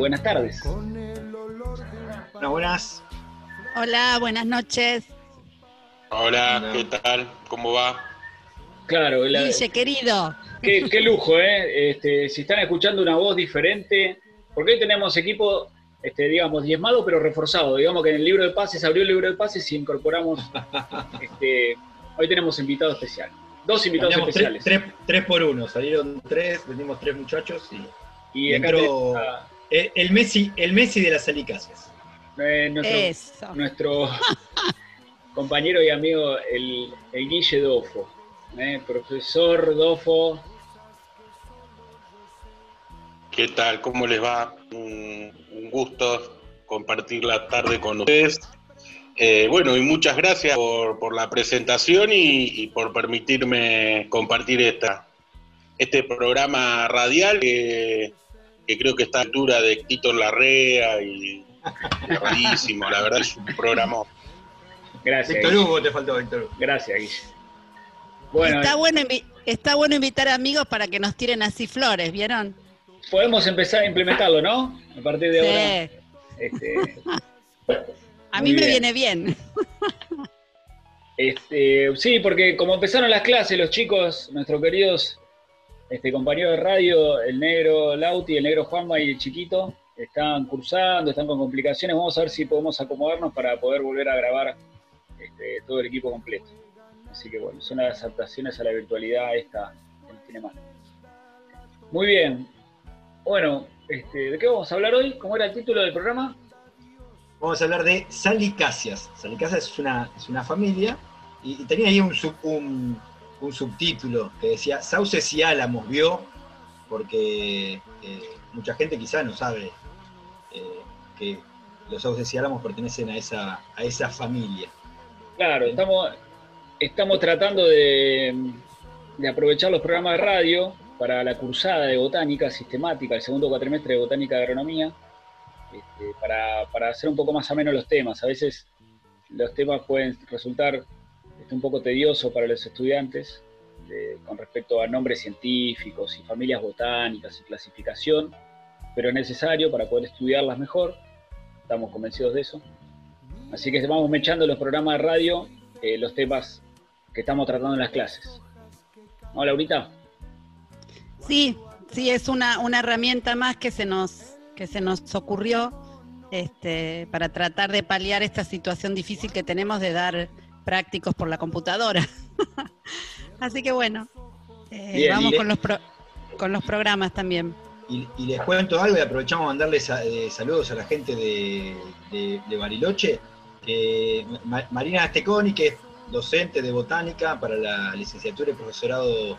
Buenas tardes. Con el olor Hola, buenas. Hola, buenas noches. Hola, ¿qué tal? ¿Cómo va? Claro, la- Guille, querido. qué, qué lujo, ¿eh? Este, si están escuchando una voz diferente, porque hoy tenemos equipo, este, digamos, diezmado pero reforzado. Digamos que en el libro de pases, abrió el libro de pases y incorporamos, este, hoy tenemos invitado especial. Dos invitados especiales. tres- tres por uno. Salieron tres, vendimos tres muchachos y y acá entró- a, el, el Messi, el Messi de las Alicáceas. eh, nuestro, Eso. nuestro compañero y amigo, el, el Guille Dofo. ¿eh? Profesor Dofo, ¿Qué tal? ¿Cómo les va? Un, un gusto compartir la tarde con ustedes. Eh, bueno, y muchas gracias por, por la presentación y, y por permitirme compartir esta, este programa radial que, que creo que está a la altura de Tito Larrea y, rarísimo. La verdad es un programa. gracias. Víctor. Hugo te faltó, Víctor Hugo. Gracias, Guille. Bueno, está, bueno está bueno invitar amigos para que nos tiren así flores, ¿vieron? podemos empezar a implementarlo, ¿no? A partir de ahora. Este, A mí me bien. viene bien. este, sí, porque como empezaron las clases, los chicos, nuestros queridos este, compañeros de radio, el negro Lauti, el negro Juanma y el chiquito, están cursando, están con complicaciones. Vamos a ver si podemos acomodarnos para poder volver a grabar este, todo el equipo completo. Así que bueno, son las adaptaciones a la virtualidad esta que nos tiene mal. Muy bien. Bueno, este, ¿de qué vamos a hablar hoy? ¿Cómo era el título del programa? Vamos a hablar de salicáceas. Salicáceas es una, es una familia y, y tenía ahí un, sub- un, un subtítulo que decía Sauces y Álamos vio, porque eh, mucha gente quizá no sabe eh, que los Sauces y Álamos pertenecen a esa, a esa familia. Claro, estamos, estamos tratando de, de aprovechar los programas de radio para la cursada de botánica sistemática, el segundo cuatrimestre de botánica de agronomía, este, para, para hacer un poco más ameno los temas. A veces los temas pueden resultar este, un poco tediosos para los estudiantes con respecto a nombres científicos y familias botánicas y clasificación, pero es necesario para poder estudiarlas mejor. Estamos convencidos de eso. Así que vamos mechando los programas de radio eh, los temas que estamos tratando en las clases. ¿No, Laurita? Sí, sí, es una, una herramienta más que se nos, que se nos ocurrió este, para tratar de paliar esta situación difícil que tenemos de dar prácticos por la computadora. Así que bueno, eh, Bien, vamos con los, pro- con los programas también. Y, y les cuento algo y aprovechamos a mandarles eh, saludos a la gente de, de- de Bariloche, que Ma- Marina Asteconi, que es docente de botánica para la licenciatura y profesorado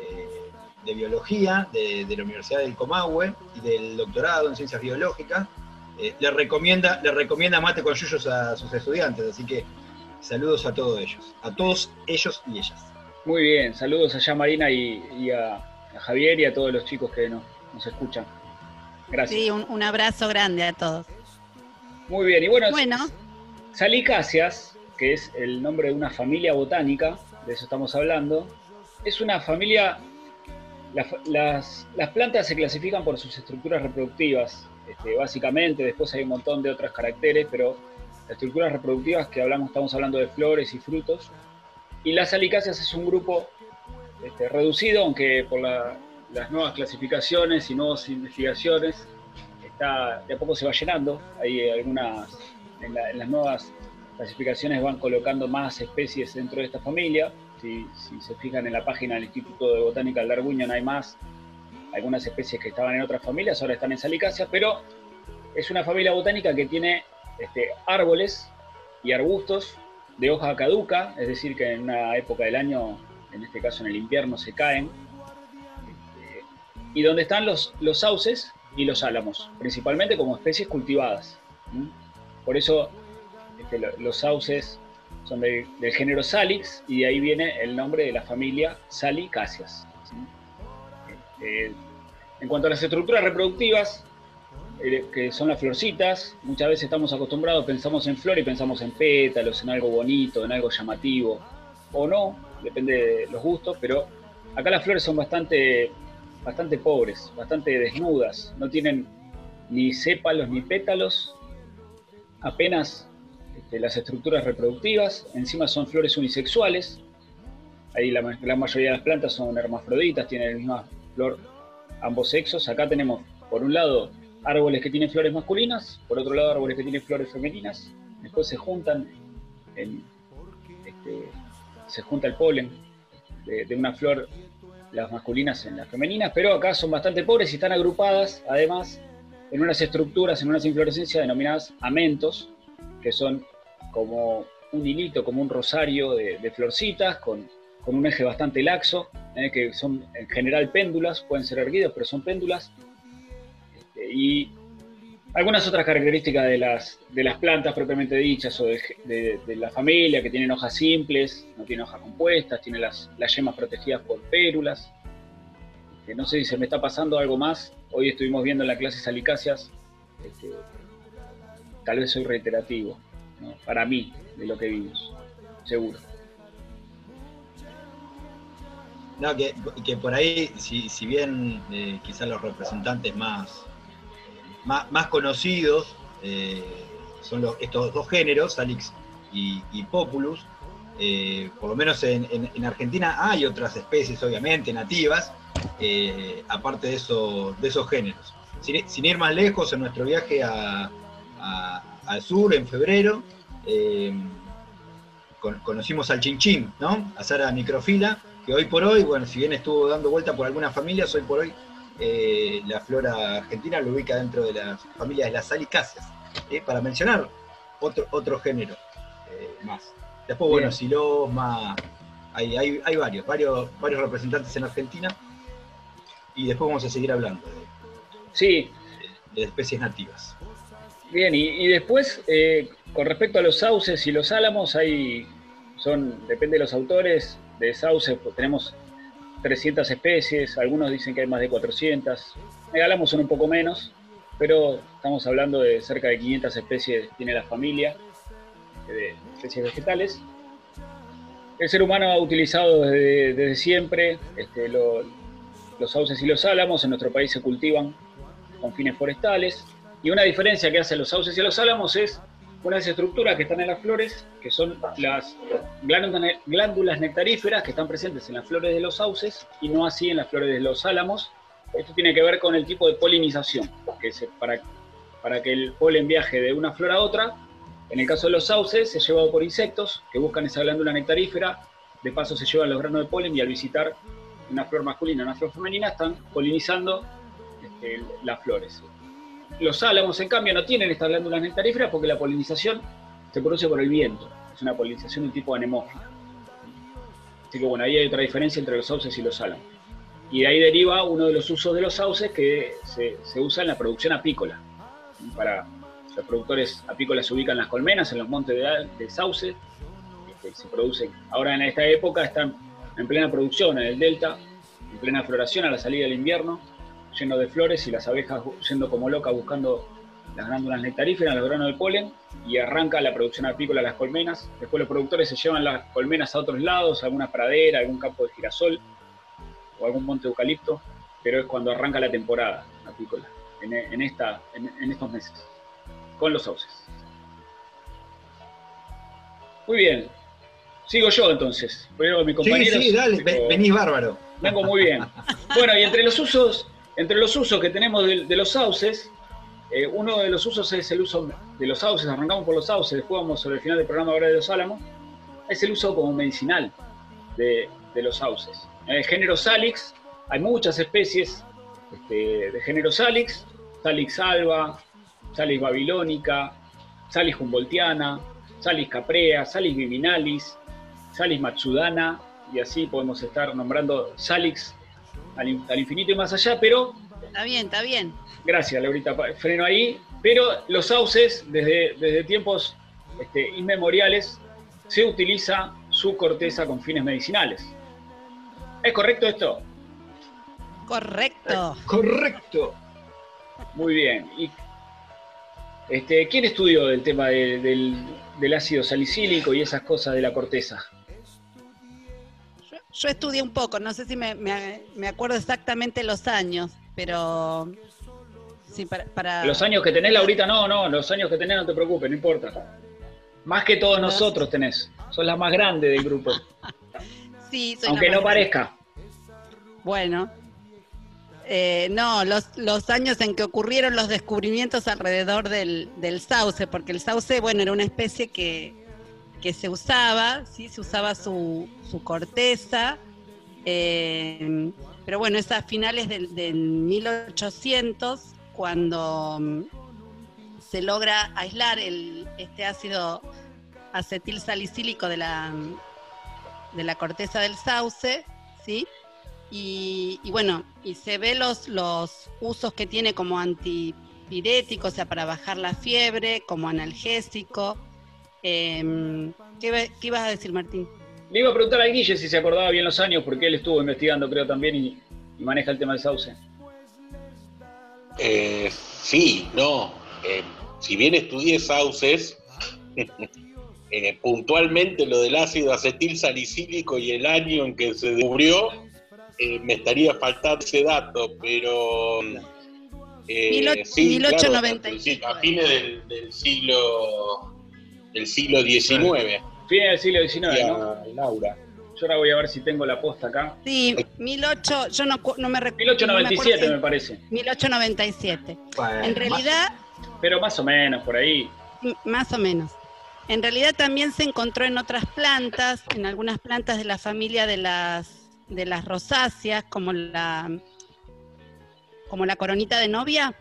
eh, de biología de, de la Universidad del Comahue y del doctorado en ciencias biológicas, eh, le, recomienda, le recomienda mate con yuyos a sus estudiantes, así que saludos a todos ellos, a todos ellos y ellas. Muy bien, saludos allá Marina y, y a, a Javier y a todos los chicos que nos, nos escuchan. Gracias. Sí, un, un abrazo grande a todos. Muy bien, y bueno, Bueno, Salicáceas, que es el nombre de una familia botánica, de eso estamos hablando, es una familia, la fa- las, las plantas se clasifican por sus estructuras reproductivas, este, básicamente, después hay un montón de otros caracteres, pero las estructuras reproductivas que hablamos, estamos hablando de flores y frutos, y las salicáceas es un grupo este, reducido, aunque por la- las nuevas clasificaciones y nuevas investigaciones, está, de a poco se va llenando, hay algunas en, la- en las nuevas clasificaciones van colocando más especies dentro de esta familia. Si, se fijan en la página del Instituto de Botánica del Darwinian hay más, algunas especies que estaban en otras familias, ahora están en salicáceas, pero es una familia botánica que tiene este, árboles y arbustos de hoja caduca, es decir, que en una época del año, en este caso en el invierno, se caen. Este, y donde están los, los sauces y los álamos, principalmente como especies cultivadas. Por eso este, los sauces son del género Salix y de ahí viene el nombre de la familia Salicáceas. En cuanto a las estructuras reproductivas, que son las florcitas, muchas veces estamos acostumbrados, pensamos en flor y pensamos en pétalos, en algo bonito, en algo llamativo, o no, depende de los gustos, pero acá las flores son bastante, bastante pobres, bastante desnudas, no tienen ni sépalos ni pétalos, apenas este, las estructuras reproductivas, encima son flores unisexuales, ahí la, la mayoría de las plantas son hermafroditas, tienen la misma flor ambos sexos, acá tenemos por un lado árboles que tienen flores masculinas, por otro lado árboles que tienen flores femeninas, después se juntan, este, se junta el polen de, una flor, las masculinas en las femeninas, pero acá son bastante pobres y están agrupadas además en unas estructuras, en unas inflorescencias denominadas amentos, que son como un hilito, como un rosario de, florcitas con, un eje bastante laxo, eh, que son en general péndulas, pueden ser erguidos, pero son péndulas, y algunas otras características de las, de las plantas propiamente dichas o de, la familia, que tienen hojas simples, no tienen hojas compuestas, tienen las, las yemas protegidas por pérulas. Que no sé si se me está pasando algo más. Hoy estuvimos viendo en la clase salicáceas. Este, tal vez soy reiterativo, para mí, de lo que vimos, seguro. No, que, por ahí, si, si bien eh, quizás los representantes más, más, conocidos eh, son estos dos géneros, Salix y, Populus. Eh, por lo menos en, Argentina hay otras especies, obviamente, nativas, eh, aparte de, de esos géneros. Sin, ir más lejos, en nuestro viaje al sur, en febrero, conocimos al chinchín, ¿no? A Sara microfila, que hoy por hoy, bueno, si bien estuvo dando vuelta por algunas familias, hoy por hoy eh, la flora argentina lo ubica dentro de las familias de las salicáceas, eh, para mencionar otro, otro género eh, más. Después, bueno, siloma, hay, hay, hay, varios, varios, varios representantes en Argentina, y después vamos a seguir hablando de, sí. de, especies nativas. Bien, y, después, con respecto a los sauces y los álamos, hay, son, depende de los autores, de sauces, pues tenemos 300 especies, algunos dicen que hay más de 400. Álamos son un poco menos, pero estamos hablando de cerca de 500 especies tiene la familia de especies vegetales. El ser humano ha utilizado desde, siempre este, los sauces y los álamos, en nuestro país se cultivan con fines forestales, y una diferencia que hacen los sauces y los álamos es unas estructuras que están en las flores, que son las glándulas nectaríferas que están presentes en las flores de los sauces y no así en las flores de los álamos. Esto tiene que ver con el tipo de polinización, que para, para que el polen viaje de una flor a otra, en el caso de los sauces se lleva por insectos que buscan esa glándula nectarífera, de paso se llevan los granos de polen y al visitar una flor masculina una flor femenina están polinizando este, las flores. Los álamos, en cambio, no tienen estas glándulas nectaríferas porque la polinización se produce por el viento. Es una polinización de tipo anemófila. Así que bueno, ahí hay otra diferencia entre los sauces y los álamos. Y de ahí deriva uno de los usos de los sauces que se, usa en la producción apícola. Para los productores apícolas se ubican las colmenas en los montes de, de sauce, se producen. Ahora en esta época están en plena producción en el delta, en plena floración a la salida del invierno lleno de flores y las abejas yendo como locas buscando las glándulas nectaríferas, los granos del polen, y arranca la producción apícola las colmenas. Después los productores se llevan las colmenas a otros lados, a alguna pradera, algún campo de girasol o algún monte de eucalipto, pero es cuando arranca la temporada apícola, en, esta, en, estos meses, con los sauces. Muy bien, sigo yo entonces. Veo mi compañero. Sí, sí, dale, venís bárbaro. Vengo muy bien. Bueno, y entre los usos entre los usos que tenemos de, los sauces, eh, uno de los usos es el uso de los sauces, arrancamos por los sauces, después vamos sobre el final del programa ahora de los álamos, es el uso como medicinal de, los sauces. En el género Salix hay muchas especies este, de género Salix, Salix alba, Salix babilónica, Salix humboldtiana, Salix caprea, Salix viminalis, Salix matsudana, y así podemos estar nombrando Salix al, infinito y más allá, pero... Está bien, está bien. Gracias, Laurita. Freno ahí. Pero los sauces, desde, desde tiempos este, inmemoriales, se utiliza su corteza con fines medicinales. ¿Es correcto esto? Correcto. correcto. Muy bien. ¿Y este, ¿Quién estudió el tema del, ácido salicílico y esas cosas de la corteza? Yo, estudié un poco, no sé si me, acuerdo exactamente los años, pero sí, para, Los años que tenés, Laurita, no, no, los años que tenés no te preocupes, no importa. Más que todos nosotros tenés, sos la más grande del grupo. sí, soy Aunque no parezca. Bueno, eh, no, los, años en que ocurrieron los descubrimientos alrededor del, sauce, porque el sauce, bueno, era una especie que, se usaba, ¿sí? se usaba su, corteza, eh, pero bueno, es a finales del, 1800 cuando mm, se logra aislar el, este ácido acetil salicílico de la, de la corteza del sauce, ¿sí? Y, bueno, y se ve los, los usos que tiene como antipirético, o sea, para bajar la fiebre, como analgésico. Em, ¿qué, ibas a decir, Martín? Le iba a preguntar a Guille si se acordaba bien los años, porque él estuvo investigando, creo, también, y, maneja el tema del sauce. Eh, sí, no. Eh, si bien estudié sauces, eh, puntualmente lo del ácido acetil salicílico y el año en que se descubrió, eh, me estaría faltando ese dato, pero... Eh, sí, 1897. a fines del, siglo del siglo XIX. Fines del siglo XIX, ¿no? Laura. Yo ahora voy a ver si tengo la posta acá. Sí, 18, yo no, no me recuerdo. 1897 me, parece. 1897. en realidad... pero más o menos, por ahí. Más o menos. En realidad también se encontró en otras plantas, en algunas plantas de la familia de las de las rosáceas, como la, como la coronita de novia.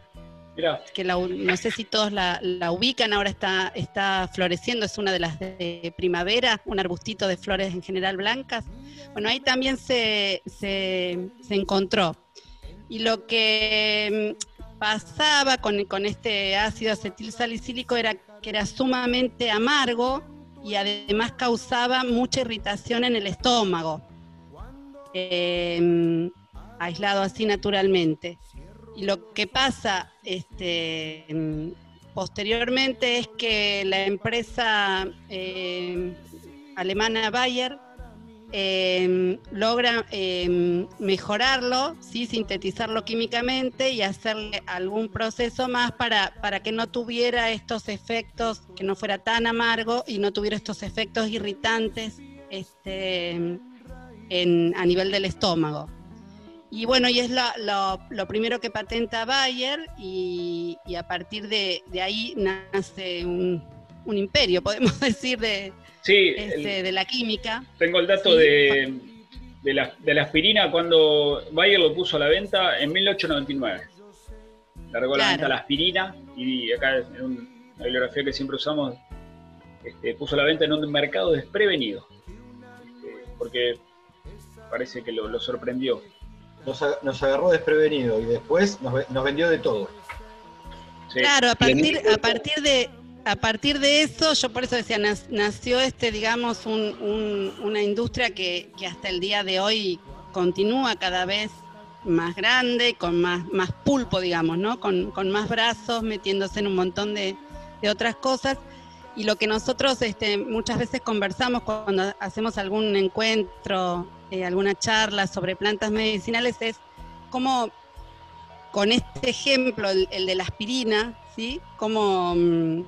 Que no sé si todos la, ubican, ahora está, está floreciendo, es una de las de primavera, un arbustito de flores en general blancas. Bueno, ahí también se, se, encontró. Y lo que mm, pasaba con, con este ácido acetil salicílico era que era sumamente amargo y además causaba mucha irritación en el estómago. Em, aislado así naturalmente. Y lo que pasa este, posteriormente es que la empresa em, alemana Bayer logra mejorarlo, ¿sí? sintetizarlo químicamente y hacerle algún proceso más para, para que no tuviera estos efectos, que no fuera tan amargo y no tuviera estos efectos irritantes este, a nivel del estómago. Y bueno, y es lo, primero que patenta Bayer y, a partir de, ahí nace un, imperio, podemos decir, de, este, de la química. Tengo el dato de, de, la, de la aspirina cuando Bayer lo puso a la venta en 1899. Largó la venta la aspirina y acá en una bibliografía que siempre usamos, este, puso la venta en un mercado desprevenido. Este, porque parece que lo, sorprendió. Nos, agarró desprevenido y después nos, vendió de todo. Claro, a partir, a partir de a partir de eso, yo por eso decía, nació este, digamos, una industria que, hasta el día de hoy continúa cada vez más grande, con más, más pulpo, digamos, ¿no? Con, más brazos, metiéndose en un montón de, de otras cosas. Y lo que nosotros este, muchas veces conversamos cuando hacemos algún encuentro eh, alguna charla sobre plantas medicinales es cómo con este ejemplo, el, de la aspirina, ¿sí? Cómo, mm,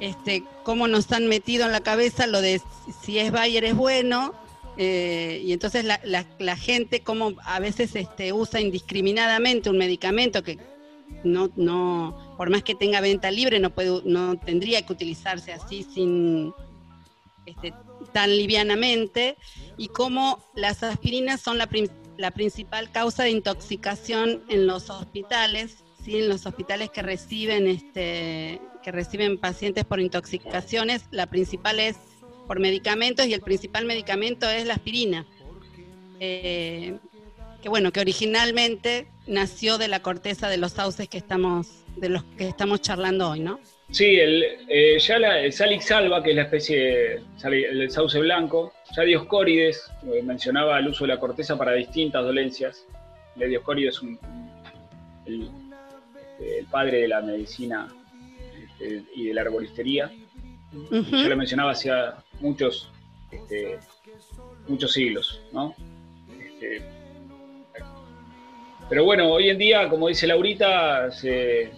este, cómo nos han metido en la cabeza lo de si es Bayer es bueno, eh, y entonces la, la, gente como a veces este, usa indiscriminadamente un medicamento que no, no, por más que tenga venta libre, no, puede, no tendría que utilizarse así sin este, tan livianamente y cómo las aspirinas son la, la principal causa de intoxicación en los hospitales, ¿sí? en los hospitales que reciben, este, que reciben pacientes por intoxicaciones, la principal es por medicamentos y el principal medicamento es la aspirina. Eh, que bueno, que originalmente nació de la corteza de los sauces que estamos, de los que estamos charlando hoy, ¿no? Sí, el, eh, ya la, el Salix alba, que es la especie, el sauce blanco, ya Dioscórides eh, mencionaba el uso de la corteza para distintas dolencias. El Dioscórides es un, el, el, padre de la medicina este, y de la arboristería. Ya lo mencionaba hacía muchos, este, muchos siglos, ¿no? Este, pero bueno, hoy en día, como dice Laurita, se,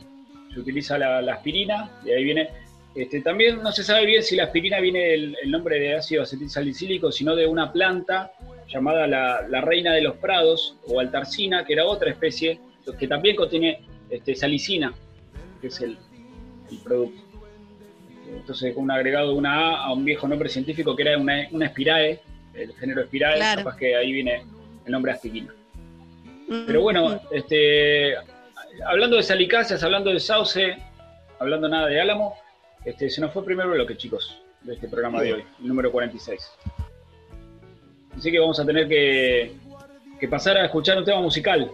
utiliza la, aspirina, y ahí viene. Este, también no se sabe bien si la aspirina viene del el nombre de ácido acetilsalicílico, sino de una planta llamada la, reina de los prados o altarcina, que era otra especie que también contiene este, salicina, que es el, producto. Entonces, con un agregado de una A a un viejo nombre científico que era una, una espirae, el género espirae, capaz que ahí viene el nombre aspirina. Pero bueno, este, hablando de salicáceas, hablando de sauce, hablando nada de álamo, este, se nos fue el primer bloque, chicos, de este programa de hoy, el número 46. Así que vamos a tener que, pasar a escuchar un tema musical.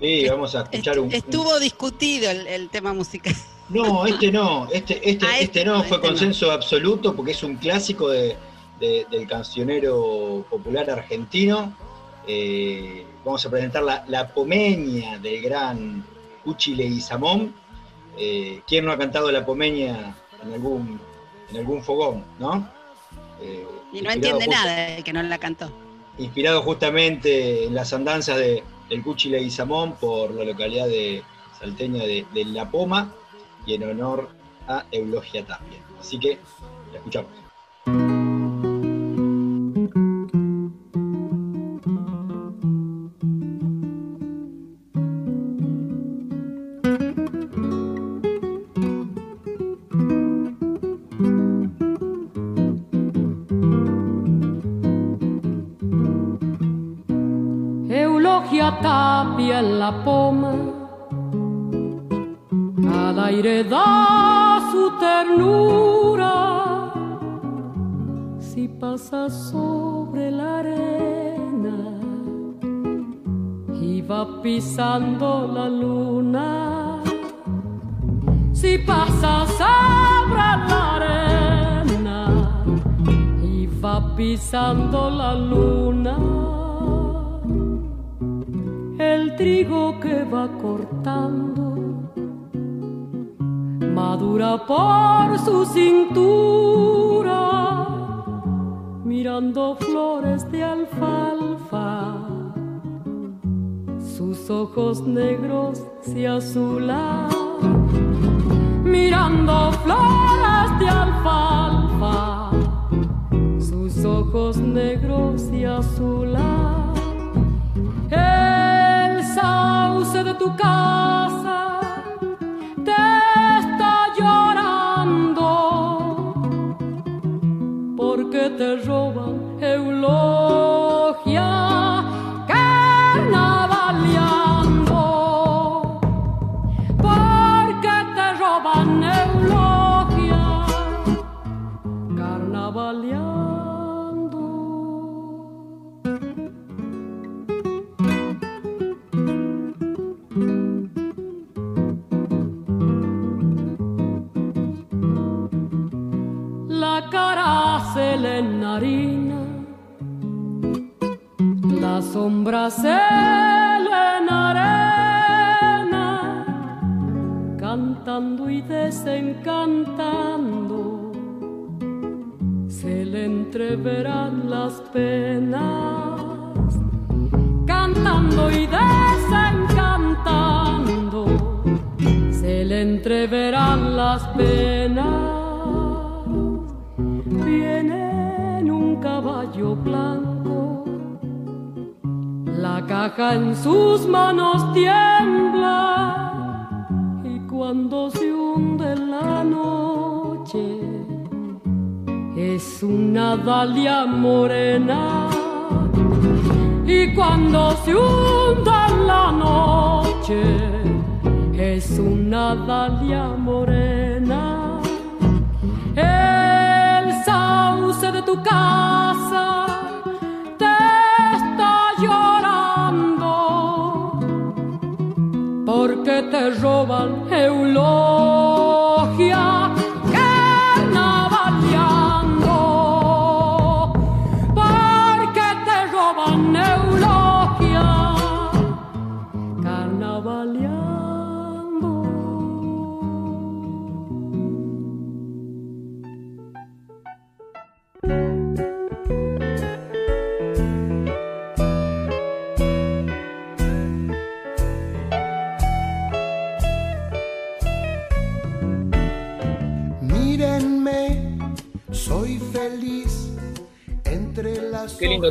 Sí, vamos a escuchar un. Estuvo discutido el, tema musical. No, este no, este, este, ah, este, este, no, fue este consenso absoluto porque es un clásico de, del cancionero popular argentino eh, vamos a presentar la, la, pomeña del gran Cuchile y Samón. Eh, ¿Quién no ha cantado la pomeña en algún, en algún fogón, no? Eh, y no entiende nada el que no la cantó. Inspirado justamente en las andanzas de, del Cuchile y Samón por la localidad de salteña de, de La Poma y en honor a Eulogia Tapia. Así que la escuchamos. Pasa sobre la arena y va pisando la luna, si pasa sobre la arena y va pisando la luna. El trigo que va cortando madura por su cintura, mirando flores de alfalfa. Sus ojos negros se azulan, mirando flores de alfalfa. Sus ojos negros se azulan sauce de tu casa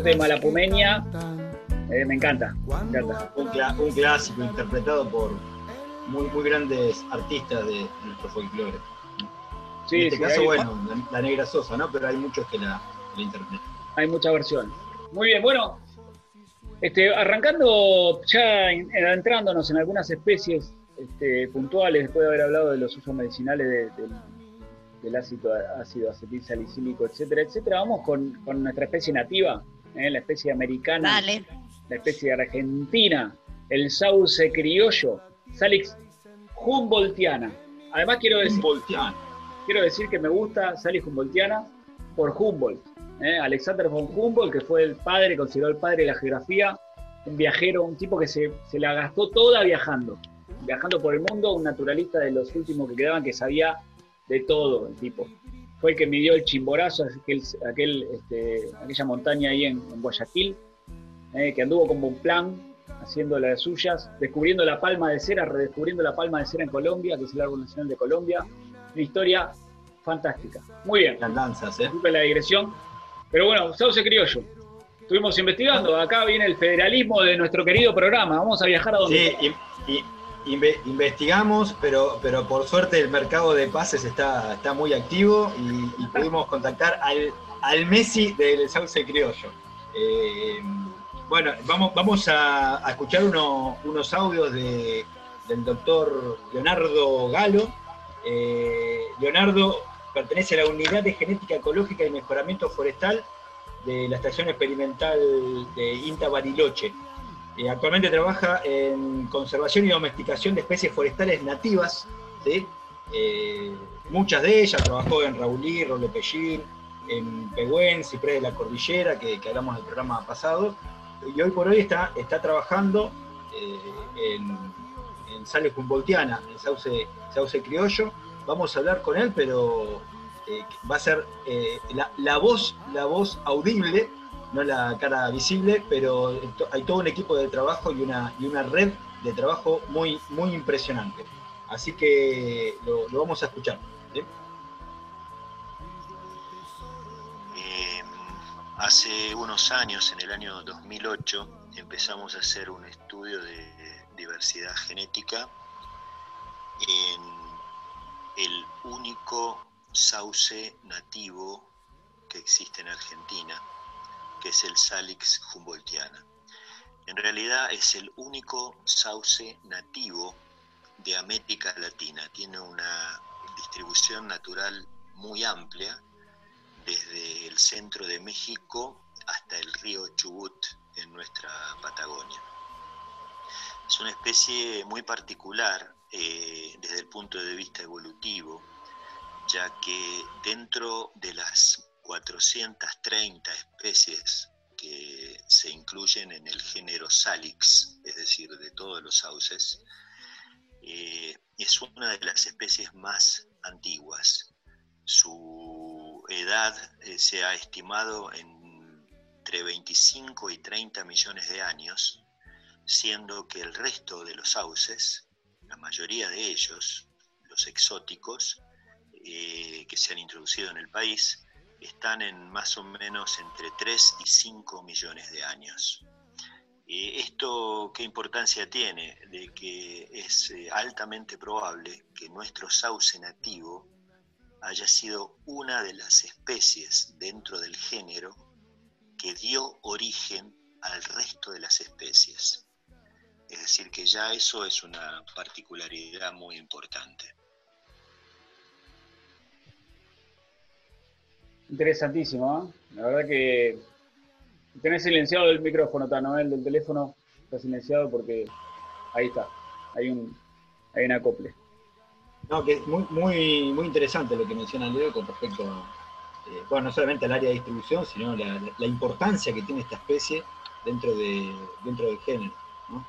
tema, La Pumeña. Eh, me encanta, me encanta. Un, clásico interpretado por muy, muy grandes artistas de nuestro folclore. Sí, en este sí, caso, hay, bueno, la, la Negra Sosa, ¿no? Pero hay muchos que la, interpretan. hay muchas versiones. Muy bien, bueno, este, arrancando ya en- adentrándonos en algunas especies este, puntuales, después de haber hablado de los usos medicinales de- del- del ácido, ácido acetil salicílico, etcétera, etcétera, vamos con, con nuestra especie nativa, ¿eh? la especie americana. Dale. la especie argentina, el sauce criollo, Salix humboldtiana. Además quiero decir, quiero decir que me gusta Salix humboldtiana por Humboldt. ¿eh? Alexander von Humboldt, que fue el padre, considerado el padre de la geografía, un viajero, un tipo que se, se la gastó toda viajando, viajando por el mundo, un naturalista de los últimos que quedaban que sabía de todo el tipo. Fue el que midió el chimborazo, aquel, aquel, este, aquella montaña ahí en, en Guayaquil, eh, que anduvo como un plan haciendo las suyas, descubriendo la palma de cera, redescubriendo la palma de cera en Colombia, que es el árbol nacional de Colombia. Una historia fantástica. Muy bien, Las danzas, ¿eh? disculpe la digresión. Pero bueno, Sauce Criollo. Estuvimos investigando, acá viene el federalismo de nuestro querido programa. Vamos a viajar a donde. Sí, y- y- inve- investigamos, pero, pero por suerte el mercado de pases está, está muy activo y, pudimos contactar al, al Messi del Sauce Criollo. Eh, bueno, vamos, vamos a, a escuchar uno- unos audios de- del doctor Leonardo Galo. Eh, Leonardo pertenece a la Unidad de Genética Ecológica y Mejoramiento Forestal de la Estación Experimental de INTA Bariloche. Eh, actualmente trabaja en conservación y domesticación de especies forestales nativas, ¿sí? Eh, muchas de ellas, trabajó en Raulí, Rolepellín, en Pehuen, Ciprés de la Cordillera, que, que hablamos del programa pasado, y hoy por hoy está, está trabajando eh, en, en Sales Humboldtiana, en Sauce, Criollo. Vamos a hablar con él, pero va a ser la voz, la voz audible no la cara visible, pero hay todo un equipo de trabajo y una, y una red de trabajo muy, muy impresionante. Así que lo, vamos a escuchar. Eh, hace unos años, en el año 2008, empezamos a hacer un estudio de diversidad genética en el único sauce nativo que existe en Argentina, que es el Salix humboldtiana. En realidad es el único sauce nativo de América Latina. Tiene una distribución natural muy amplia, desde el centro de México hasta el río Chubut en nuestra Patagonia. Es una especie muy particular eh, desde el punto de vista evolutivo, ya que dentro de las 430 especies que se incluyen en el género Salix, es decir, de todos los sauces, eh, es una de las especies más antiguas. Su edad eh, se ha estimado en entre 25 y 30 millones de años, siendo que el resto de los sauces, la mayoría de ellos, los exóticos, eh, que se han introducido en el país, están en más o menos entre 3 y 5 millones de años. Eh, ¿Esto qué importancia tiene? De que es eh, altamente probable que nuestro sauce nativo haya sido una de las especies dentro del género que dio origen al resto de las especies. Es decir, que ya eso es una particularidad muy importante. Interesantísimo, ¿eh? La verdad que tenés silenciado el micrófono, Tano, el del teléfono está silenciado porque ahí está. Hay un, hay un acople. No, que es muy, muy, muy interesante lo que menciona Leo con respecto a, eh, bueno, no solamente al área de distribución, sino la, la importancia que tiene esta especie dentro, de, dentro del género. ¿no?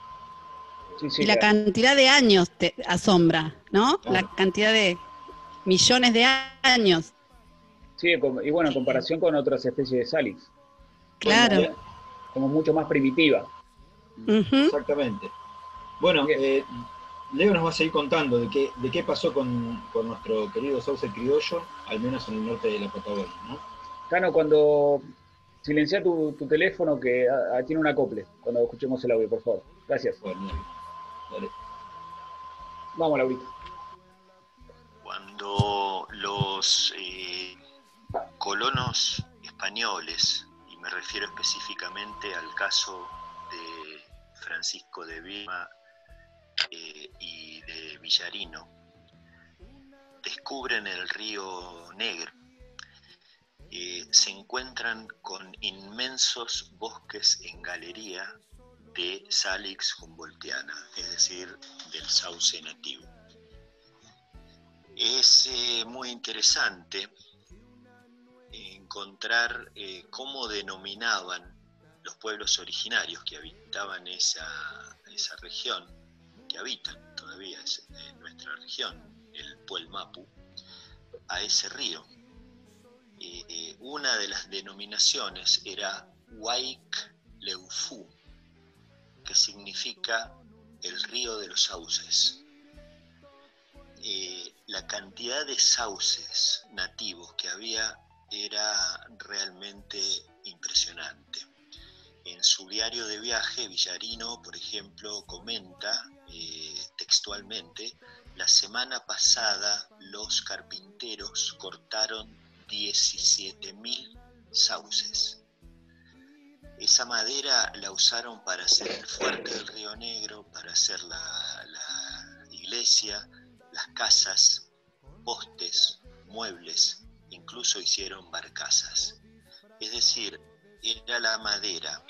Sí, sí, y la cantidad de años te asombra, ¿no? Claro. La cantidad de millones de años. Sí, y bueno, en comparación con otras especies de Salix. Claro. Como, como mucho más primitiva. Exactamente. Bueno, eh, Leo nos va a seguir contando de qué, de qué pasó con, con nuestro querido sauce criollo, al menos en el norte de la Patagonia, ¿no? Cano, cuando silencia tu, tu teléfono que tiene un acople, cuando escuchemos el audio, por favor. Gracias. Bueno, dale. Vamos, Laurita. Cuando los eh, colonos españoles, y me refiero específicamente al caso de Francisco de Vima eh, y de Villarino, descubren el río Negro, eh, se encuentran con inmensos bosques en galería de Salix humboldtiana, es decir, del sauce nativo. Es eh, muy interesante encontrar eh, cómo denominaban los pueblos originarios que habitaban esa, esa región, que habitan todavía en nuestra región, el Puelmapu, a ese río. Eh, eh, una de las denominaciones era Waik Leufu, que significa el río de los sauces. Eh, la cantidad de sauces nativos que había era realmente impresionante. En su diario de viaje, Villarino, por ejemplo, comenta eh, textualmente, la semana pasada los carpinteros cortaron 17.000 sauces. Esa madera la usaron para hacer el fuerte del Río Negro, para hacer la, la iglesia, las casas, postes, muebles, incluso hicieron barcazas. Es decir, era la madera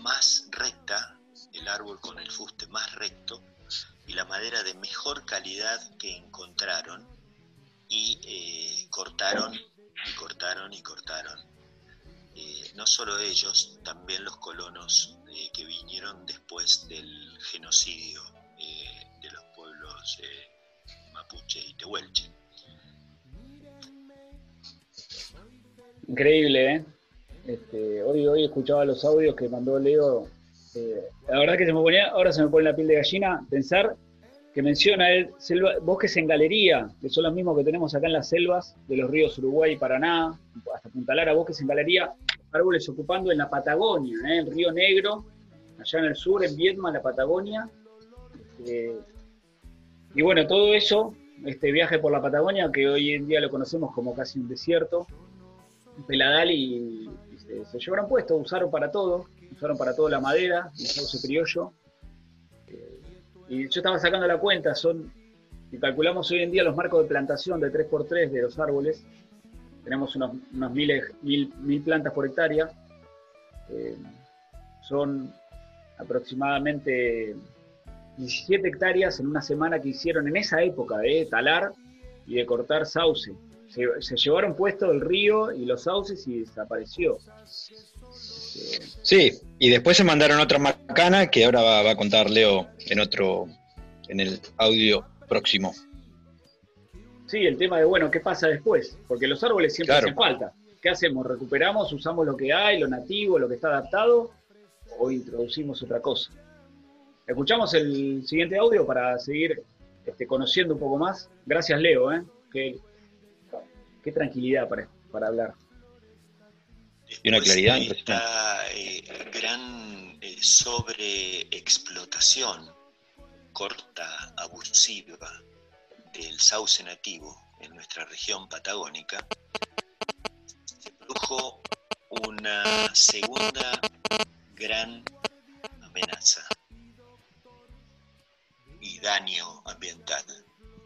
más recta, el árbol con el fuste más recto, y la madera de mejor calidad que encontraron, y eh, cortaron, y cortaron, y cortaron. Eh, no solo ellos, también los colonos eh, que vinieron después del genocidio eh, de los pueblos mapuche y tehuelche. Increíble, ¿eh? Este, hoy, hoy escuchaba los audios que mandó Leo. eh, la verdad que se me ponía, ahora se me pone la piel de gallina pensar que menciona él selva- bosques en galería, que son los mismos que tenemos acá en las selvas de los ríos Uruguay y Paraná, hasta Punta Lara, bosques en galería, árboles ocupando en la Patagonia, ¿eh? el río Negro, allá en el sur, en Viedma, la Patagonia. Este, y bueno, todo eso, este viaje por la Patagonia, que hoy en día lo conocemos como casi un desierto, peladal y, se, llevaron puesto, usaron para todo, usaron para todo la madera, el sauce criollo. Eh, y yo estaba sacando la cuenta, son, si calculamos hoy en día los marcos de plantación de 3x3 de los árboles, tenemos unos, unos mil, mil plantas por hectárea, eh, son aproximadamente 17 hectáreas en una semana que hicieron en esa época de talar y de cortar sauce. Se, se llevaron puesto el río y los sauces y desapareció. Sí, y después se mandaron otra macana que ahora va, va a contar Leo en otro, en el audio próximo. Sí, el tema de, bueno, ¿qué pasa después? Porque los árboles siempre Claro. hacen falta. ¿Qué hacemos? ¿Recuperamos, usamos lo que hay, lo nativo, lo que está adaptado? ¿O introducimos otra cosa? Escuchamos el siguiente audio para seguir este, conociendo un poco más. Gracias, Leo. ¿eh? Qué, qué tranquilidad para, para hablar. Y una claridad esta eh, gran eh, sobreexplotación corta, abusiva del sauce nativo en nuestra región patagónica, se produjo una segunda gran amenaza y daño ambiental,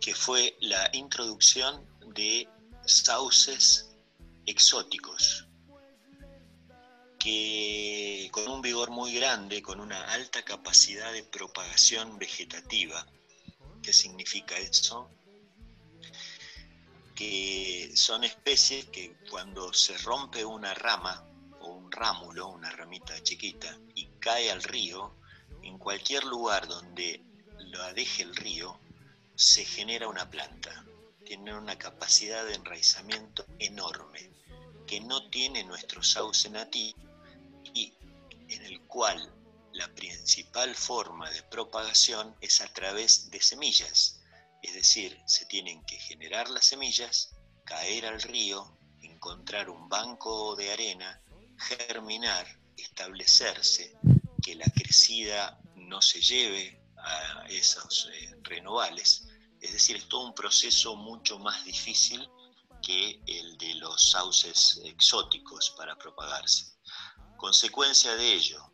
que fue la introducción de sauces exóticos que con un vigor muy grande, con una alta capacidad de propagación vegetativa, ¿Qué significa eso? Que son especies que cuando se rompe una rama o un rámulo, una ramita chiquita, y cae al río, en cualquier lugar donde lo deje el río, se genera una planta. Tiene una capacidad de enraizamiento enorme que no tiene nuestro sauce nativo y en el cual la principal forma de propagación es a través de semillas. Es decir, se tienen que generar las semillas, caer al río, encontrar un banco de arena, germinar, establecerse, que la crecida no se lleve a esos eh, renovales. Es decir, es todo un proceso mucho más difícil que el de los sauces exóticos para propagarse. Consecuencia de ello,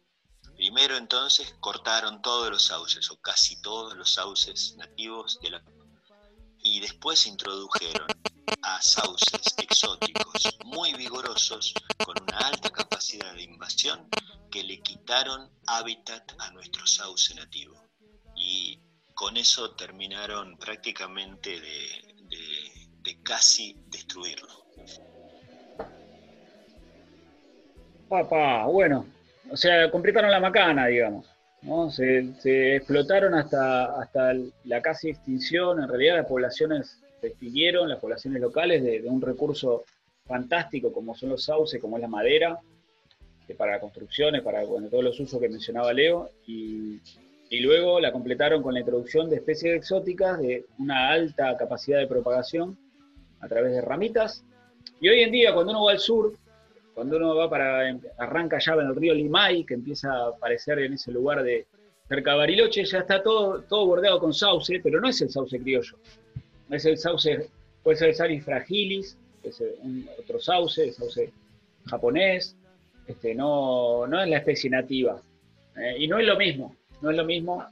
primero entonces cortaron todos los sauces o casi todos los sauces nativos de la y después introdujeron a sauces exóticos muy vigorosos con una alta capacidad de invasión que le quitaron hábitat a nuestro sauce nativo. Y con eso terminaron prácticamente de, casi destruirlo. Papá, bueno, o sea, completaron la macana, digamos. ¿no? Se, explotaron hasta, hasta la casi extinción. En realidad las poblaciones se extinguieron, las poblaciones locales, de, un recurso fantástico como son los sauces, como es la madera, que para construcciones, para todos los usos que mencionaba Leo. Y, y luego la completaron con la introducción de especies exóticas de una alta capacidad de propagación a través de ramitas. Y hoy en día, cuando uno va al sur, cuando uno va para, arranca ya en el río Limay, que empieza a aparecer en ese lugar de cerca de Bariloche, ya está todo, todo bordeado con sauce, pero no es el sauce criollo. Es el sauce, puede ser el Salis fragilis, es otro sauce, el sauce japonés, este, no, no es la especie nativa. Eh, y no es lo mismo, no es lo mismo.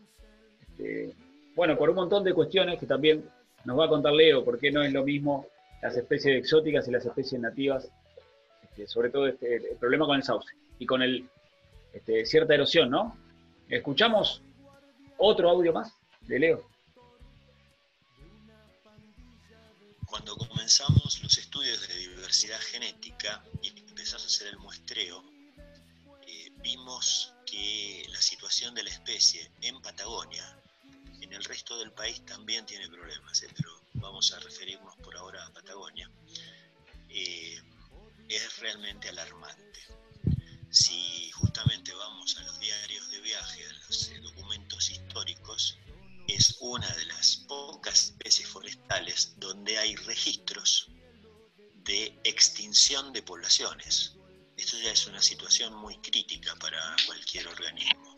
Este, bueno, por un montón de cuestiones que también nos va a contar Leo, por qué no es lo mismo las especies exóticas y las especies nativas, este, sobre todo este, el problema con el sauce y con el este, cierta erosión, ¿no? Escuchamos otro audio más de Leo. Cuando comenzamos los estudios de diversidad genética y empezamos a hacer el muestreo, eh, vimos que la situación de la especie en Patagonia, en el resto del país también tiene problemas, ¿eh? pero vamos a referirnos por ahora a Patagonia, eh, es realmente alarmante. Si justamente vamos a los diarios de viaje, a los eh, documentos históricos, es una de las pocas especies forestales donde hay registros de extinción de poblaciones. Esto ya es una situación muy crítica para cualquier organismo.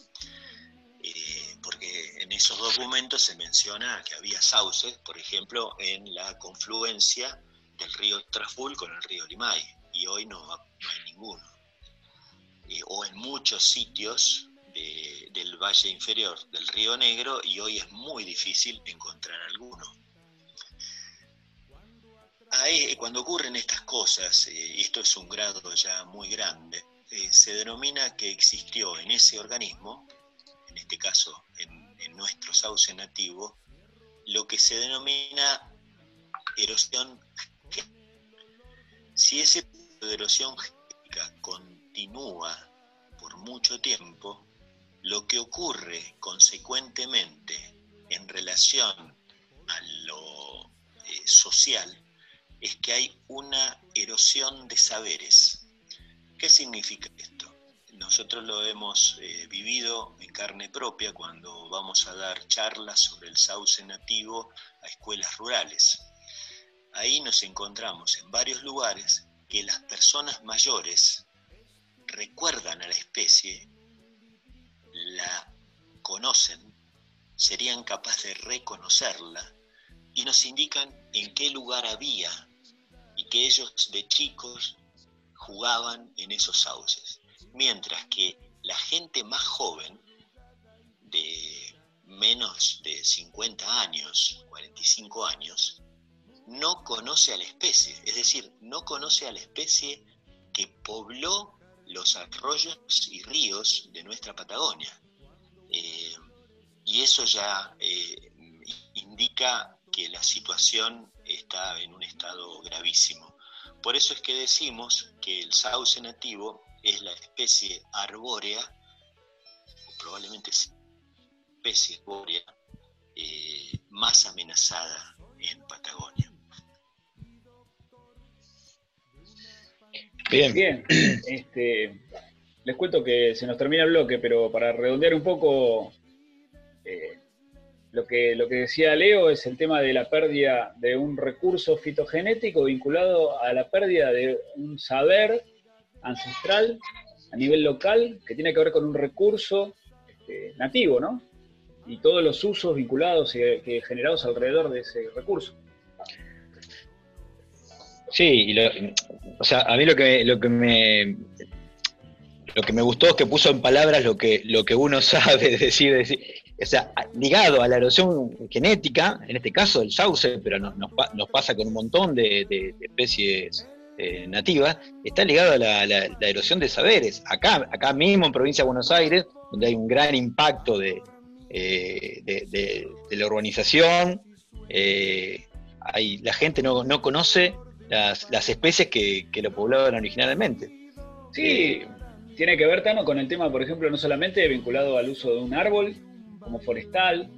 Eh, porque en esos documentos se menciona que había sauces, por ejemplo, en la confluencia del río Traful con el río Limay, y hoy no, hay ninguno. Eh, o en muchos sitios del valle inferior del río Negro, y hoy es muy difícil encontrar alguno. Ahí, cuando ocurren estas cosas, eh, y esto es un grado ya muy grande, se denomina que existió en ese organismo en este caso en, nuestro sauce nativo, lo que se denomina erosión Si ese tipo de erosión genética continúa por mucho tiempo, lo que ocurre consecuentemente en relación a lo eh, social es que hay una erosión de saberes. ¿Qué significa esto? nosotros lo hemos eh, vivido en carne propia cuando vamos a dar charlas sobre el sauce nativo a escuelas rurales. Ahí nos encontramos en varios lugares que las personas mayores recuerdan a la especie, la conocen, serían capaces de reconocerla y nos indican en qué lugar había que ellos de chicos jugaban en esos sauces mientras que la gente más joven, de menos de 50 años, 45 años, no conoce a la especie, es decir, no conoce a la especie que pobló los arroyos y ríos de nuestra Patagonia. Eh, y eso ya eh, indica que la situación está en un estado gravísimo. Por eso es que decimos que el sauce nativo es la especie arbórea, o probablemente especie arbórea, eh, más amenazada en Patagonia. Bien. Bien. Este, les cuento que se nos termina el bloque, pero para redondear un poco, eh, lo, que, lo que decía Leo es el tema de la pérdida de un recurso fitogenético vinculado a la pérdida de un saber ancestral a nivel local que tiene que ver con un recurso este, nativo, ¿no? Y todos los usos vinculados y que generados alrededor de ese recurso. Sí, o sea, a mí lo que, lo que me lo que me gustó es que puso en palabras lo que, lo que uno sabe decir, decir, o sea, ligado a la erosión genética, en este caso el sauce, pero nos, pasa con un montón de, especies eh, nativas, está ligado a la, erosión de saberes. Acá, acá mismo en provincia de Buenos Aires, donde hay un gran impacto de, eh, la urbanización, eh, hay, la gente no, no conoce las, especies que, lo poblaban originalmente. Sí, tiene que ver, Tano, con el tema, por ejemplo, no solamente vinculado al uso de un árbol como forestal,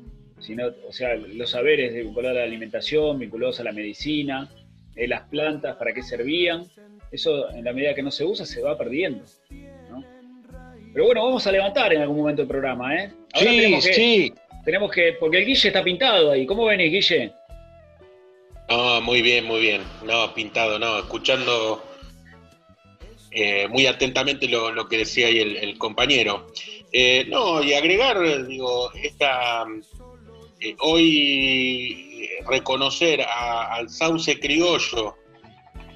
sino, o sea, los saberes vinculados a la alimentación, vinculados a la medicina, eh, las plantas, para qué servían. Eso, en la medida que no se usa, se va perdiendo. Pero bueno, vamos a levantar en algún momento el programa, ¿eh? sí, tenemos que, sí. Tenemos que, porque el Guille está pintado ahí. ¿Cómo venís, Guille? No, muy bien, muy bien. No, pintado, no, escuchando eh, muy atentamente lo, que decía ahí el, compañero. Eh, no, y agregar, digo, esta eh, hoy reconocer al sauce criollo,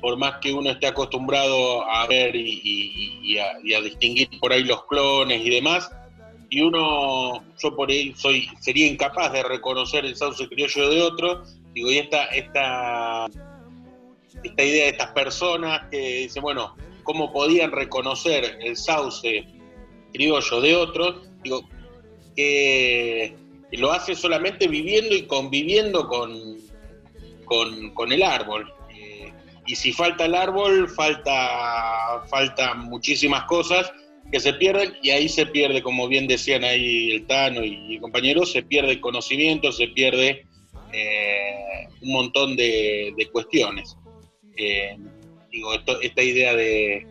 por más que uno esté acostumbrado a ver y, a, distinguir por ahí los clones y demás, y uno, yo por ahí soy, sería incapaz de reconocer el sauce criollo de otro, Digo, y esta, esta, esta idea de estas personas que dicen, bueno, ¿cómo podían reconocer el sauce criollo de otros? Digo, que lo hace solamente viviendo y conviviendo con, con, el árbol. Eh, y si falta el árbol, falta, falta muchísimas cosas que se pierden y ahí se pierde, como bien decían ahí el Tano y el compañero, se pierde el conocimiento, se pierde eh, un montón de, cuestiones. Eh, digo, esta idea de,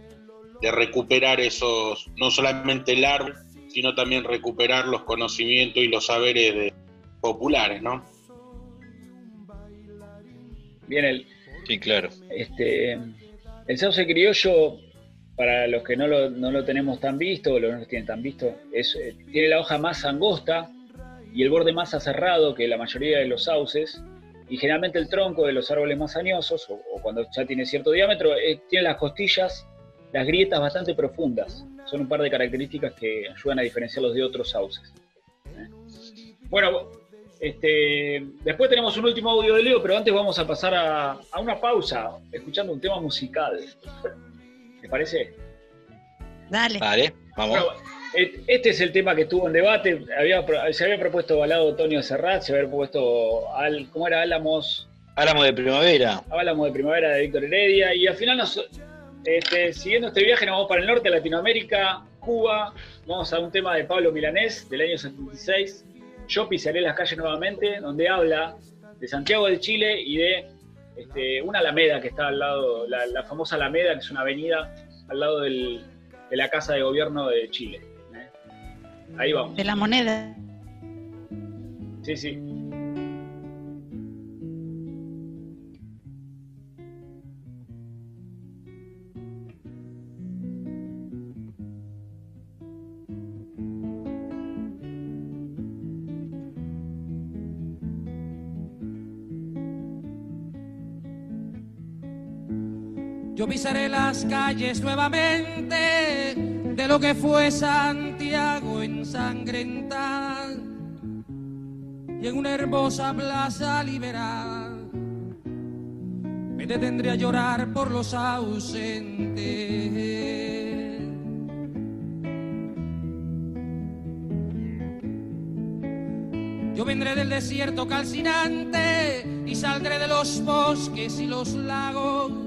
recuperar esos, no solamente el árbol, sino también recuperar los conocimientos y los saberes populares, ¿no? Bien, el, sí, claro. Este, el sauce criollo, para los que no lo, no lo tenemos tan visto, o los que no lo tienen tan visto, es, eh, tiene la hoja más angosta, y el borde más aserrado que la mayoría de los sauces, y generalmente el tronco de los árboles más añosos, o, cuando ya tiene cierto diámetro, eh, tiene las costillas, las grietas bastante profundas. Son un par de características que ayudan a diferenciarlos de otros sauces. ¿eh? Bueno, este, después tenemos un último audio de Leo, pero antes vamos a pasar a, una pausa, escuchando un tema musical. ¿Te parece? Dale. Vale, vamos. Este es el tema que estuvo en debate. se había propuesto Balado Antonio Serrat, se había propuesto, al, ¿cómo era? Álamos. Álamo de Primavera. Álamo de Primavera de Víctor Heredia. Y al final, este, siguiendo este viaje, nos vamos para el norte, Latinoamérica, Cuba. Vamos a un tema de Pablo Milanés del año 76. Yo pisaré las calles nuevamente, donde habla de Santiago de Chile y de este, una alameda que está al lado, la, famosa alameda, que es una avenida al lado de la Casa de Gobierno de Chile. Ahí vamos. De la moneda. Sí, sí. Pisaré las calles nuevamente de lo que fue Santiago ensangrentada y en una hermosa plaza liberal me detendré a llorar por los ausentes. Yo vendré del desierto calcinante y saldré de los bosques y los lagos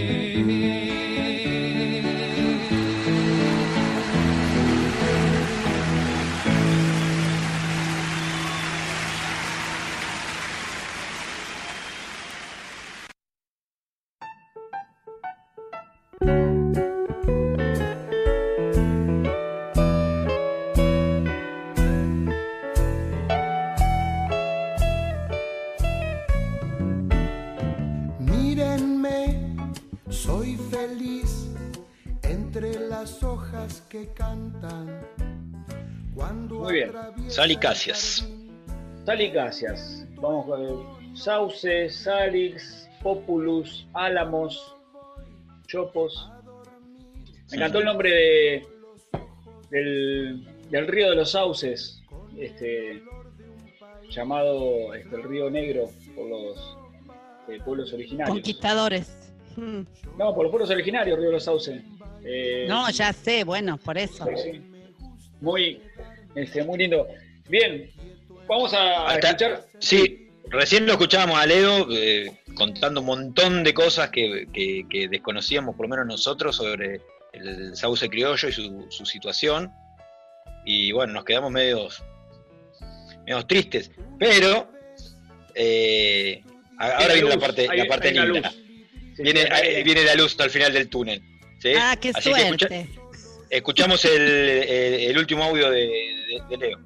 Salicáceas. Salicáceas. Vamos con el sauce, salix, populus, álamos, chopos. Me encantó el nombre de, del, del río de los sauces, este, llamado este, el río negro por los eh, pueblos originarios. Conquistadores. Mm. No, por los pueblos originarios, río de los sauces. Eh, No, ya sé, bueno, por eso. Sí, sí. Muy, este, muy lindo. Bien, vamos a Hasta- escuchar. Sí, recién lo escuchábamos a Leo eh, contando un montón de cosas que, que- que desconocíamos, por lo menos nosotros, sobre el sauce criollo y su, su situación. Y bueno, nos quedamos medios, medios tristes. Pero eh, ahora Hay viene la parte, hay- la parte linda. Sí, Viene, hay- viene la luz al final del túnel. ¿sí? Ah, qué Así que escucha- suerte. escuchamos el, el- el último audio de, de- de Leo.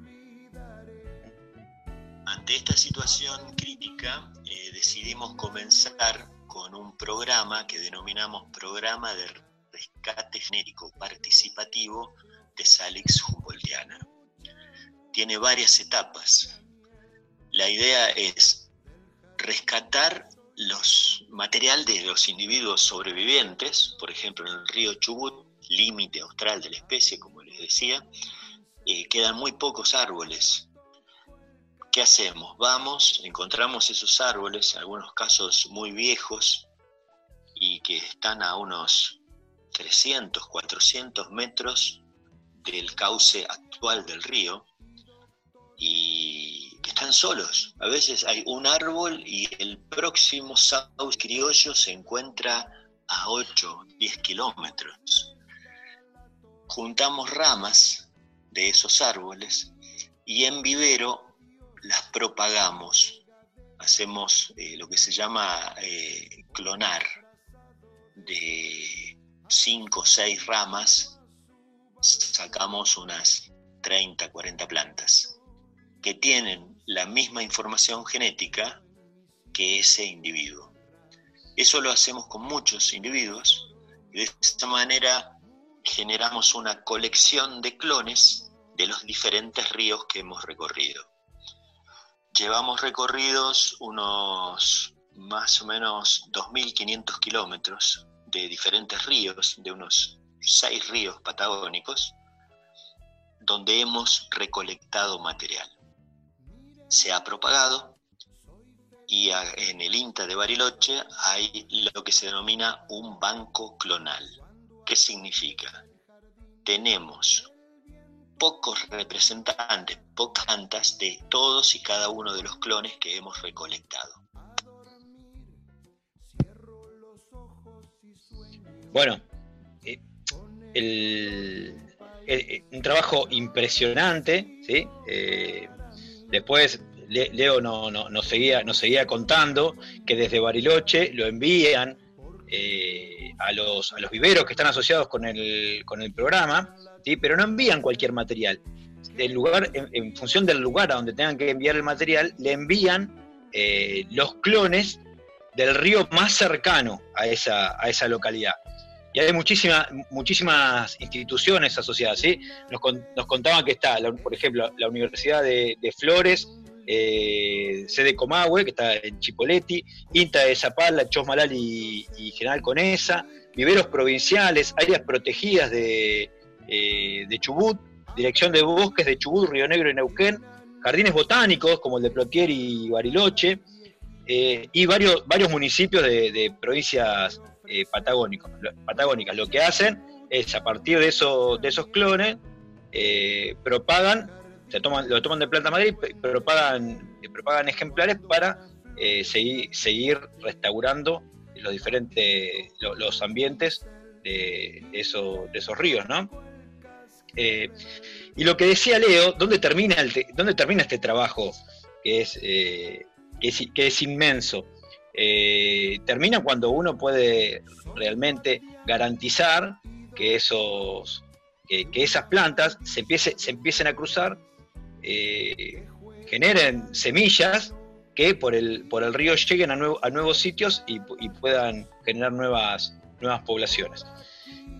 Ante esta situación crítica, eh, decidimos comenzar con un programa que denominamos Programa de Rescate Genérico Participativo de Salix Humboldtiana. Tiene varias etapas. La idea es rescatar los material de los individuos sobrevivientes, por ejemplo en el río Chubut, límite austral de la especie, como les decía, eh, quedan muy pocos árboles ¿Qué hacemos? Vamos, encontramos esos árboles, en algunos casos muy viejos y que están a unos 300, 400 metros del cauce actual del río y que están solos. A veces hay un árbol y el próximo sauce criollo se encuentra a 8, 10 kilómetros. Juntamos ramas de esos árboles y en vivero las propagamos. Hacemos eh, lo que se llama eh, clonar de 5 o 6 ramas, sacamos unas 30, 40 plantas que tienen la misma información genética que ese individuo. Eso lo hacemos con muchos individuos y de esta manera generamos una colección de clones de los diferentes ríos que hemos recorrido. Llevamos recorridos unos más o menos 2.500 kilómetros de diferentes ríos, de unos seis ríos patagónicos, donde hemos recolectado material. Se ha propagado y en el INTA de Bariloche hay lo que se denomina un banco clonal. ¿Qué significa? Tenemos pocos representantes, pocas plantas de todos y cada uno de los clones que hemos recolectado. Bueno, eh, el, un trabajo impresionante, ¿sí? Eh, después Leo nos no, seguía, nos seguía contando que desde Bariloche lo envían eh, a, los, a los viveros que están asociados con el, con el programa, ¿sí? pero no envían cualquier material. El lugar, en, función del lugar a donde tengan que enviar el material, le envían eh, los clones del río más cercano a esa, a esa localidad. Y hay muchísimas, muchísimas instituciones asociadas, ¿sí? Nos, contaban que está, por ejemplo, la Universidad de Flores, eh, sede Comahue, que está en Chipoleti, INTA de Zapala, Chosmalal y, y, General Conesa, viveros provinciales, áreas protegidas de, eh, de Chubut, Dirección de Bosques de Chubut, Río Negro y Neuquén, jardines botánicos como el de Plotier y Bariloche, eh, y varios, varios municipios de, provincias eh, patagónicas. Lo que hacen es, a partir de, de esos clones, propagan lo toman de planta Madrid, propagan, propagan ejemplares para eh, seguir, restaurando los diferentes los, ambientes de, esos, ríos, ¿no? Eh, y lo que decía Leo, ¿dónde termina, el dónde termina este trabajo que es, eh, que es, inmenso? termina cuando uno puede realmente garantizar que, esos, que, esas plantas se, empiece, se empiecen a cruzar eh, generen semillas que por el, por el río lleguen a, a nuevos sitios y, puedan generar nuevas, nuevas poblaciones.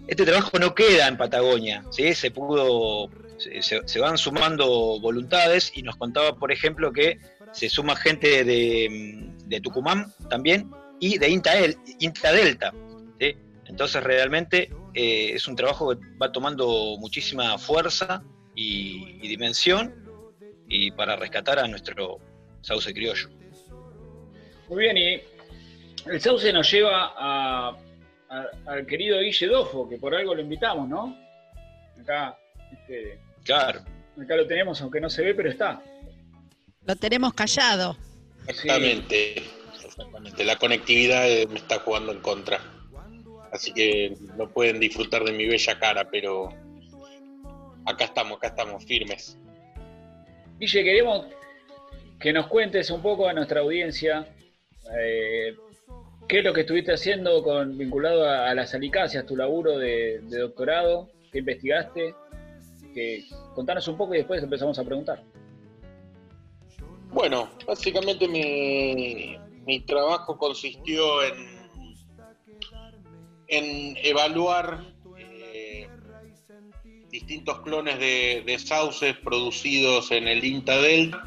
Este trabajo no queda en Patagonia, ¿sí? se pudo, se, van sumando voluntades y nos contaba, por ejemplo, que se suma gente de, Tucumán también y de Inta, Inta Delta. Entonces realmente eh, es un trabajo que va tomando muchísima fuerza y dimensión y para rescatar a nuestro sauce criollo. Muy bien, y el sauce nos lleva al querido Guille Dofo, que por algo lo invitamos, ¿no? Acá, este, claro. acá lo tenemos, aunque no se ve, pero está. Lo tenemos callado. Exactamente, exactamente. La conectividad me está jugando en contra. Así que no pueden disfrutar de mi bella cara, pero acá estamos, acá estamos, firmes. Guille, queremos que nos cuentes un poco a nuestra audiencia eh, qué es lo que estuviste haciendo con, vinculado a, las alicáceas, tu laburo de, doctorado, qué investigaste, que contanos un poco y después empezamos a preguntar. Bueno, básicamente mi, trabajo consistió en, en evaluar distintos clones de, sauces producidos en el INTA Delta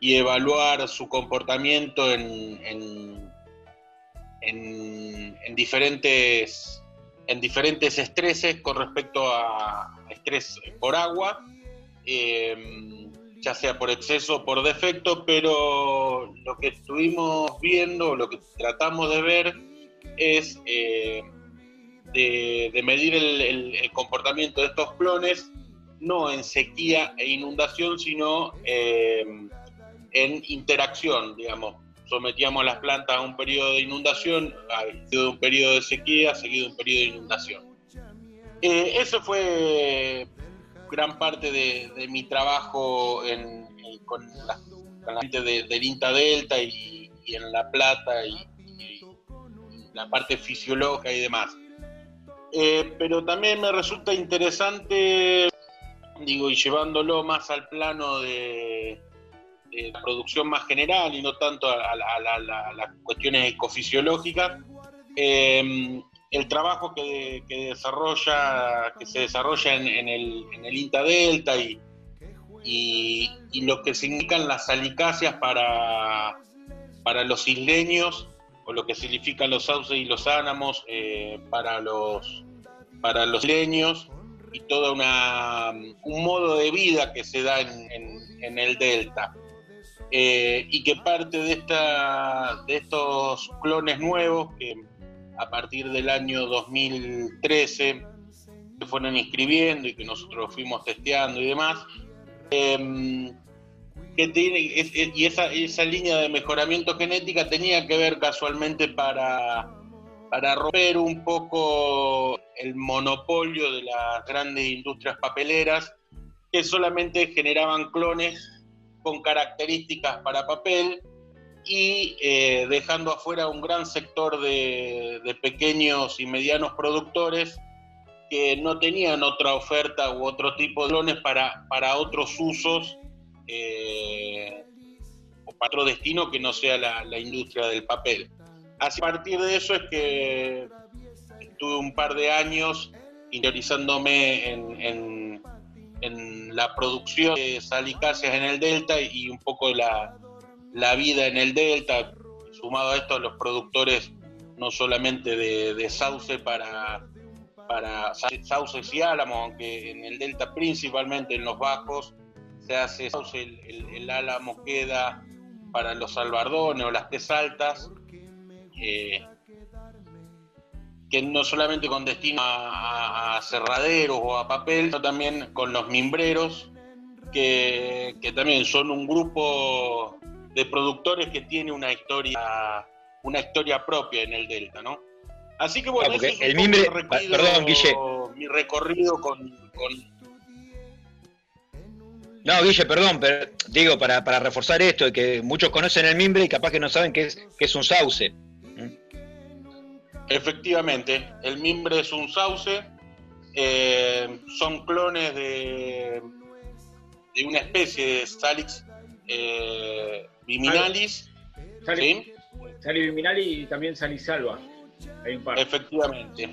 y evaluar su comportamiento en, en, diferentes, en diferentes estreses con respecto a estrés por agua, em, ya sea por exceso o por defecto, pero lo que estuvimos viendo, lo que tratamos de ver es eh, de, medir el, comportamiento de estos clones, no en sequía e inundación, sino eh, en interacción, digamos. Sometíamos las plantas a un periodo de inundación, seguido de un periodo de sequía, seguido de un periodo de inundación. Eh, eso fue gran parte de, mi trabajo con, la, gente del INTA Delta y, en La Plata y la parte fisiológica y demás. Eh, pero también me resulta interesante, digo, y llevándolo más al plano de, la producción más general y no tanto a, las cuestiones ecofisiológicas, eh, el trabajo que, desarrolla, que se desarrolla en, el, INTA Delta y, y, lo que significan las alicáceas para, para los isleños o lo que significan los sauces y los ánamos eh, para los para los leños y todo una, un modo de vida que se da en, el delta. eh, y que parte de, esta, de estos clones nuevos que a partir del año 2013 se fueron inscribiendo y que nosotros fuimos testeando y demás, em, que tiene, y esa, esa línea de mejoramiento genética tenía que ver casualmente para, para romper un poco el monopolio de las grandes industrias papeleras que solamente generaban clones con características para papel y eh, dejando afuera un gran sector de, pequeños y medianos productores que no tenían otra oferta u otro tipo de clones para, para otros usos eh, otro destino que no sea la, industria del papel. a partir de eso es que estuve un par de años interiorizándome en en la producción de salicáceas en el delta y un poco la, la vida en el delta, sumado a esto los productores no solamente de, sauce para, para sauces y álamos, aunque en el delta principalmente en los bajos se hace sauce, el, álamo queda para los albardones o las tesaltas. Eh, que no solamente con destino a, cerraderos o a papel, sino también con los mimbreros, que, también son un grupo de productores que tiene una historia, una historia propia en el Delta, ¿no? Así que bueno, ah, el mimbre, perdón, Guille. mi recorrido con, No, Guille, perdón, pero digo, para, para reforzar esto, de que muchos conocen el mimbre y capaz que no saben que es, que es un sauce. Efectivamente, el mimbre es un sauce, eh, son clones de, de, una especie de Salix eh, viminalis. Salix, viminali y también Salisalva. Hay un par. Efectivamente.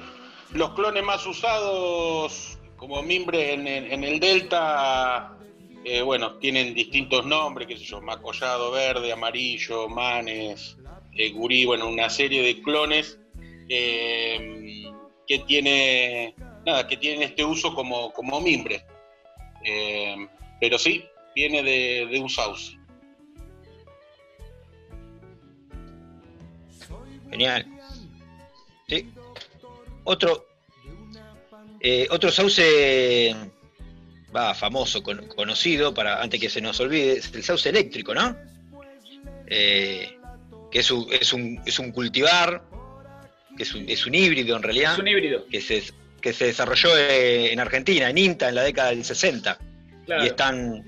Los clones más usados como mimbre en, el delta, eh, bueno, tienen distintos nombres, qué sé yo, macollado verde, amarillo, manes, gurí, bueno, una serie de clones eh, que tiene nada, que tiene este uso como, como mimbre. Eh, pero sí, viene de, un sauce. Genial. Sí. Otro, eh, otro sauce va famoso, conocido, para antes que se nos olvide, es el sauce eléctrico, ¿no? que es un, es, un, es un cultivar es un, es un híbrido en realidad. Es un híbrido. Que se, que se desarrolló eh, en Argentina, en INTA, en la década del 60. Y es tan,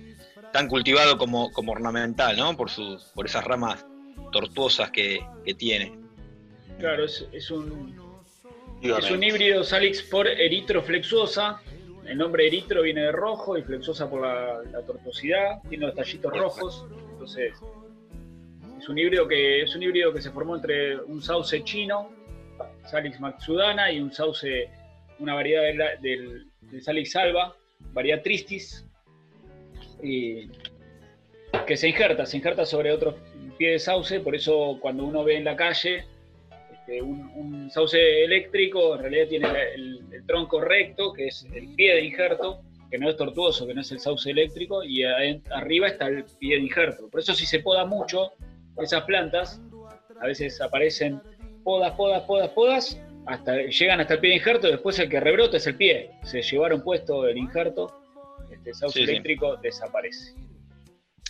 cultivado como, como ornamental, ¿no? Por, sus, por esas ramas tortuosas que, tiene. Claro, es, un, es un híbrido Salix por eritroflexuosa. El nombre eritro viene de rojo y flexosa por la, la tortuosidad. Tiene los tallitos rojos. Entonces, es un híbrido que es un híbrido que se formó entre un sauce chino Salix maxudana y un sauce, una variedad del, Salix alba, variedad tristis, que se injerta, se injerta sobre otro pie de sauce, por eso cuando uno ve en la calle un, sauce eléctrico, en realidad tiene el, tronco recto, que es el pie de injerto, que no es tortuoso, que no es el sauce eléctrico, y arriba está el pie de injerto. Por eso si se poda mucho esas plantas, a veces aparecen podas, podas, podas, podas, hasta llegan hasta el pie de injerto, después el que rebrota es el pie. Se llevaron puesto el injerto, este sauce eléctrico desaparece.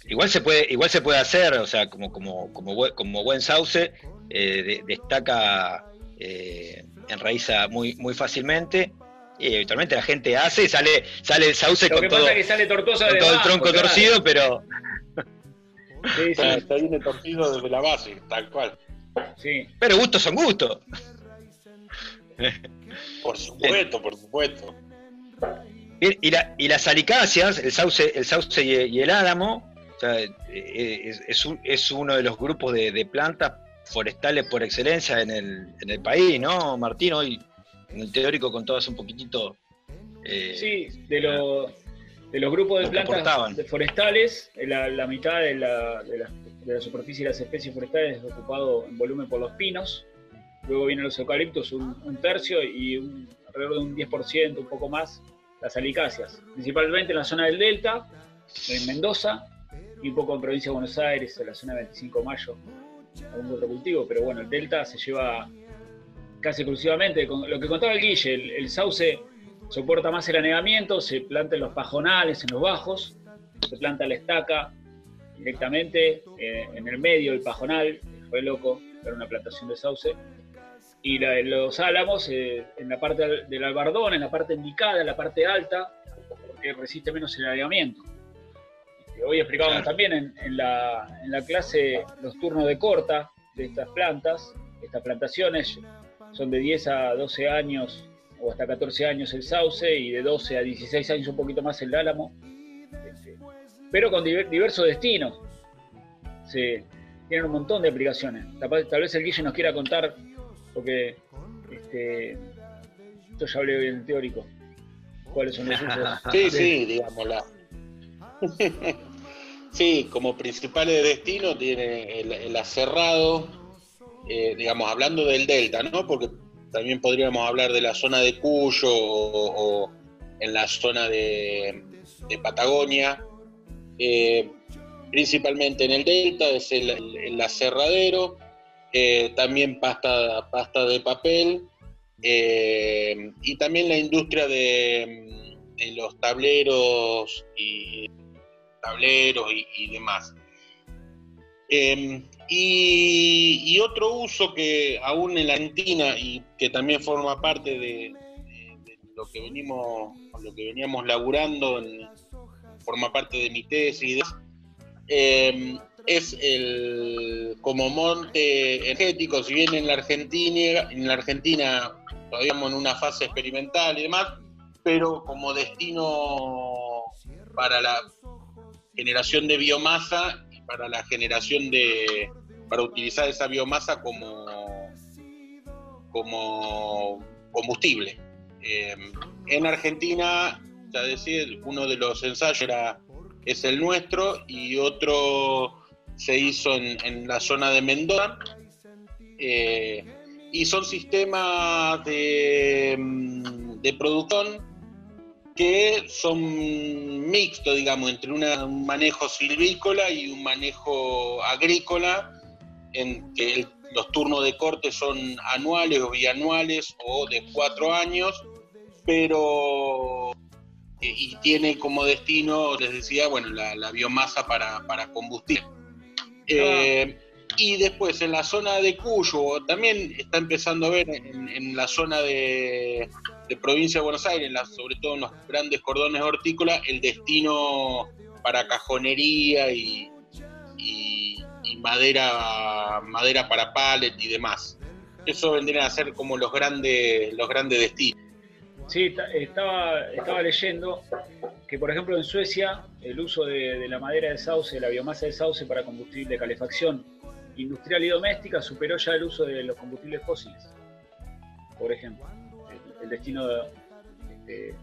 Igual se puede, igual se puede hacer, o sea, como, como, como, como buen sauce, eh, destaca, eh, enraiza muy, muy fácilmente. Y eventualmente la gente hace y sale, sale el sauce con, todo, sale todo el tronco torcido, pero. Sí, sí. Está bien torcido desde la base, tal cual. Pero gustos son gustos. Por supuesto, por supuesto. y, y las alicáceas, el sauce, el sauce y, el álamo, es, uno de los grupos de, plantas forestales por excelencia en el, en el país, ¿no, Martín? Hoy en el teórico contabas un poquitito. Eh, sí, de, de los grupos de plantas forestales, la, la mitad de, la, de, las de la superficie de las especies forestales es ocupado en volumen por los pinos, luego vienen los eucaliptos un, tercio y un, alrededor de un 10%, un poco más, las alicáceas, principalmente en la zona del delta, en Mendoza, y un poco en provincia de Buenos Aires, en la zona de 25 de mayo, algún otro cultivo, pero bueno, el delta se lleva casi exclusivamente, con lo que contaba el Guille, el, el sauce soporta más el anegamiento, se planta en los pajonales, en los bajos, se planta la estaca directamente eh, en el medio, el pajonal, fue loco, era una plantación de sauce, y la- los álamos eh, en la parte del- albardón, en la parte indicada, en la parte alta, porque resiste menos el anegamiento. Hoy explicábamos también en, en la, en la clase los turnos de corta de estas plantas, estas plantaciones son de 10 a 12 años o hasta 14 años el sauce y de 12 a 16 años un poquito más el álamo, este, pero con diver- diversos destinos. Se, tienen un montón de aplicaciones. Tal, tal vez el Guille nos quiera contar, porque este, esto ya hablé bien en teórico, cuáles son los usos. Sí, sí, digámosla. sí, como principales destinos tiene el, el aserrado, eh, digamos, hablando del delta, ¿no? Porque también podríamos hablar de la zona de Cuyo o, en la zona de, Patagonia. Eh, principalmente en el delta es el, el- aserradero, eh, también pasta, pasta de papel y también la industria de los tableros y tableros y, demás. Eh, y, otro uso que aún en la Argentina y que también forma parte de, lo que venimos, lo que veníamos laburando, forma parte de mi tesis eh, es el como monte energético, si bien en la Argentina, en la Argentina todavía en una fase experimental y demás, pero como destino para la generación de biomasa para la generación de para utilizar esa biomasa como como combustible. Eh, en Argentina, ya decía, uno de los ensayos era, es el nuestro y otro se hizo en, en la zona de Mendoza. Eh, y son sistemas de, mm, de producción que son mixtos, digamos, entre una- un manejo silvícola y un manejo agrícola, en que el- los turnos de corte son anuales o bianuales o de cuatro años, pero eh, y tiene como destino, les decía, bueno, la, la biomasa para, para combustible. Eh, y después en la zona de Cuyo, también está empezando a ver en, la zona de, de provincia de Buenos Aires, sobre todo en los grandes cordones hortícolas, el destino para cajonería y, madera, madera para pallet y demás. Eso vendrían a ser como los grandes, los grandes destinos. Sí, ta- estaba, estaba leyendo que, por ejemplo, en Suecia el uso de, de la madera de sauce, la biomasa de sauce para combustible de calefacción industrial y doméstica superó ya el uso de los combustibles fósiles, por ejemplo. El, el destino de- este,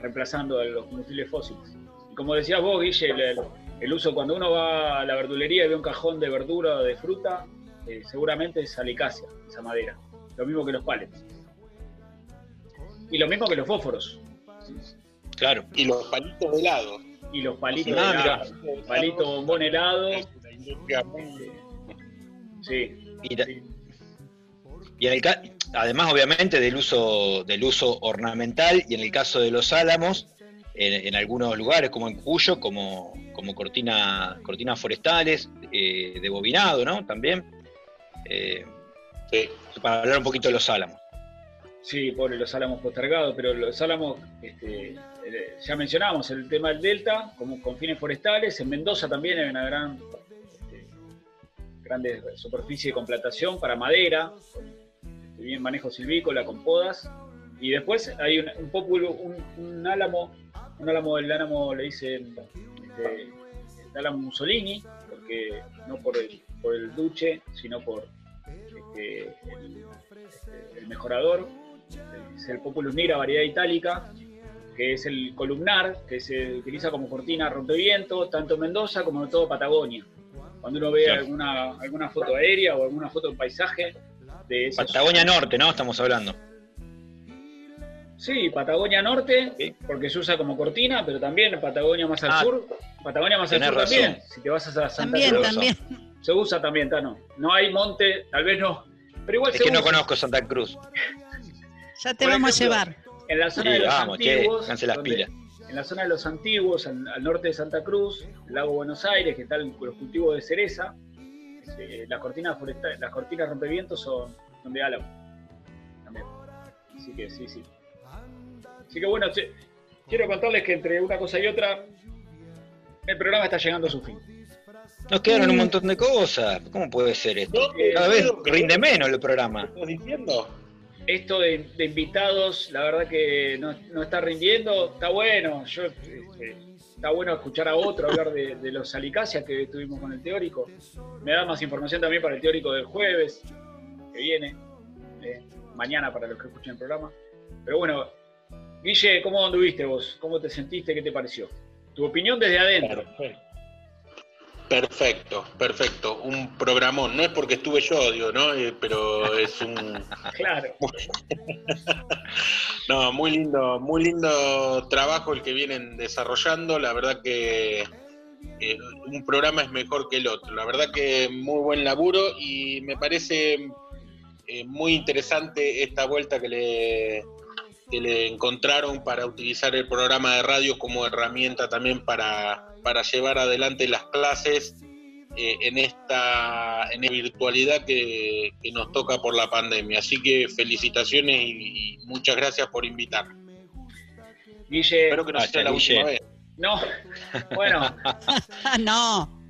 reemplazando a los combustibles fósiles. Y como decías vos, Guille, el, el- el uso cuando uno va a la verdulería y ve un cajón de verdura o de fruta, eh, seguramente es alicacia, esa madera. Lo mismo que los pallets. Y lo mismo que los fósforos. Claro. Y los palitos de helado. Y los palitos Ah, de mirá. helado. Palito bombón helado. La industria muy- Sí. Y, en el además, obviamente, del uso, del uso ornamental y en el caso de los álamos, en, en algunos lugares, como en Cuyo, como, como cortina, cortinas forestales, eh, de bobinado, ¿no? También. Eh, Sí. para hablar un poquito de los álamos. Sí, pobre los álamos postergados, pero los álamos, este, eh, ya mencionamos el tema del delta, como con fines forestales, en Mendoza también hay una gran grande superficie con plantación para madera, este, bien manejo silvícola, con podas, y después hay un, un un, álamo, un álamo, el álamo le dicen este, el álamo Mussolini, porque no por el, por el duche, sino por el, este, el mejorador, es el Populus nigra variedad itálica, que es el columnar, que se utiliza como cortina rompeviento, tanto en Mendoza como en toda Patagonia. Cuando uno ve Claro. alguna, alguna foto aérea o alguna foto de paisaje de esos- Patagonia Norte, ¿no? Estamos hablando. Sí, Patagonia Norte, porque se usa como cortina, pero también Patagonia más al Ah, sur. Patagonia más al sur también. Si te vas a Santa También, Cruz, también. se usa también, Tano. No hay monte, tal vez no. Pero igual Es se que no conozco Santa Cruz. Ya te Por vamos ejemplo, a llevar. En la zona Sí, de los vamos, che, antiguos. pónganse las donde- pilas. En la zona de los antiguos, al, al norte de Santa Cruz, el lago Buenos Aires, que están los cultivos de cereza, este, las cortinas forestales, las cortinas rompevientos son, son de álamo. También. Así que sí, sí. Así que bueno, che, quiero contarles que entre una cosa y otra, el programa está llegando a su fin. Nos quedaron un montón de cosas. ¿Cómo puede ser esto? Cada vez rinde menos el programa. ¿Estás diciendo? Esto de, invitados, la verdad que no, está rindiendo, está bueno. Yo, este, está bueno escuchar a otro hablar de, los alicáceas que tuvimos con el teórico. Me da más información también para el teórico del jueves, que viene, eh, mañana para los que escuchen el programa. Pero bueno, Guille, ¿cómo anduviste vos? ¿Cómo te sentiste? ¿Qué te pareció? Tu opinión desde adentro. Perfecto. Perfecto, perfecto. Un programón. No es porque estuve yo, digo, ¿no? Eh, pero es un. Claro. No, muy lindo, muy lindo trabajo el que vienen desarrollando. La verdad que eh, un programa es mejor que el otro. La verdad que muy buen laburo y me parece eh, muy interesante esta vuelta que le, que le encontraron para utilizar el programa de radio como herramienta también para, para llevar adelante las clases eh, en esta en esta virtualidad que, que nos toca por la pandemia. Así que felicitaciones y, y muchas gracias por invitarme. Guille, Espero que no sea Gracias, la última Guille. vez. no. Bueno, Ah, no.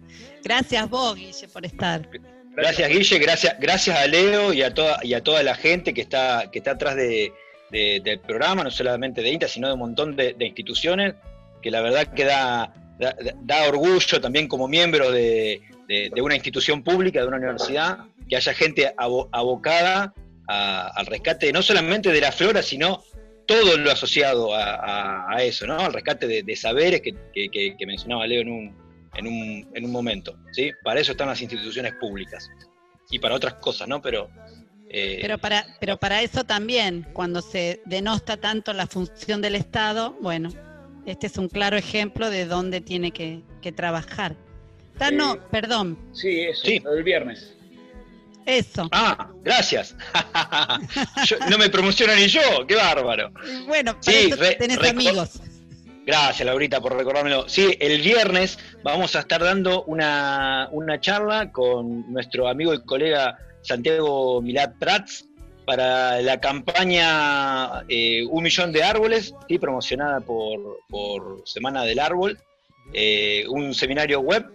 Gracias vos, Guille, por estar. Gracias, Guille, gracias, gracias a Leo y a toda, y a toda la gente que está, que está atrás de, de- del programa, no solamente de INTA, sino de un montón de, de instituciones, que la verdad que da, da, da orgullo también como miembro de, de- de una institución pública, de una universidad, que haya gente abo- abocada a- al rescate no solamente de la flora, sino todo lo asociado a, a- a eso, ¿no? Al rescate de, de saberes que, que- que- que mencionaba Leo en un, en un, en un momento, ¿sí? Para eso están las instituciones públicas y para otras cosas, ¿no? Pero, eh, Pero para, pero para eso también, cuando se denosta tanto la función del Estado, bueno, este es un claro ejemplo de dónde tiene que, que trabajar. Tano, Sí. perdón, sí, eso, Sí. lo del viernes. eso. ah, gracias. Yo- no me promociona ni yo, qué bárbaro. Bueno, para Sí, eso re- tenés amigos. Gracias, Laurita, por recordármelo. Sí, el viernes vamos a estar dando una, una charla con nuestro amigo y colega Santiago Milad Prats para la campaña eh, Un Millón de Árboles, ¿sí? promocionada por, por Semana del Árbol, eh, un seminario web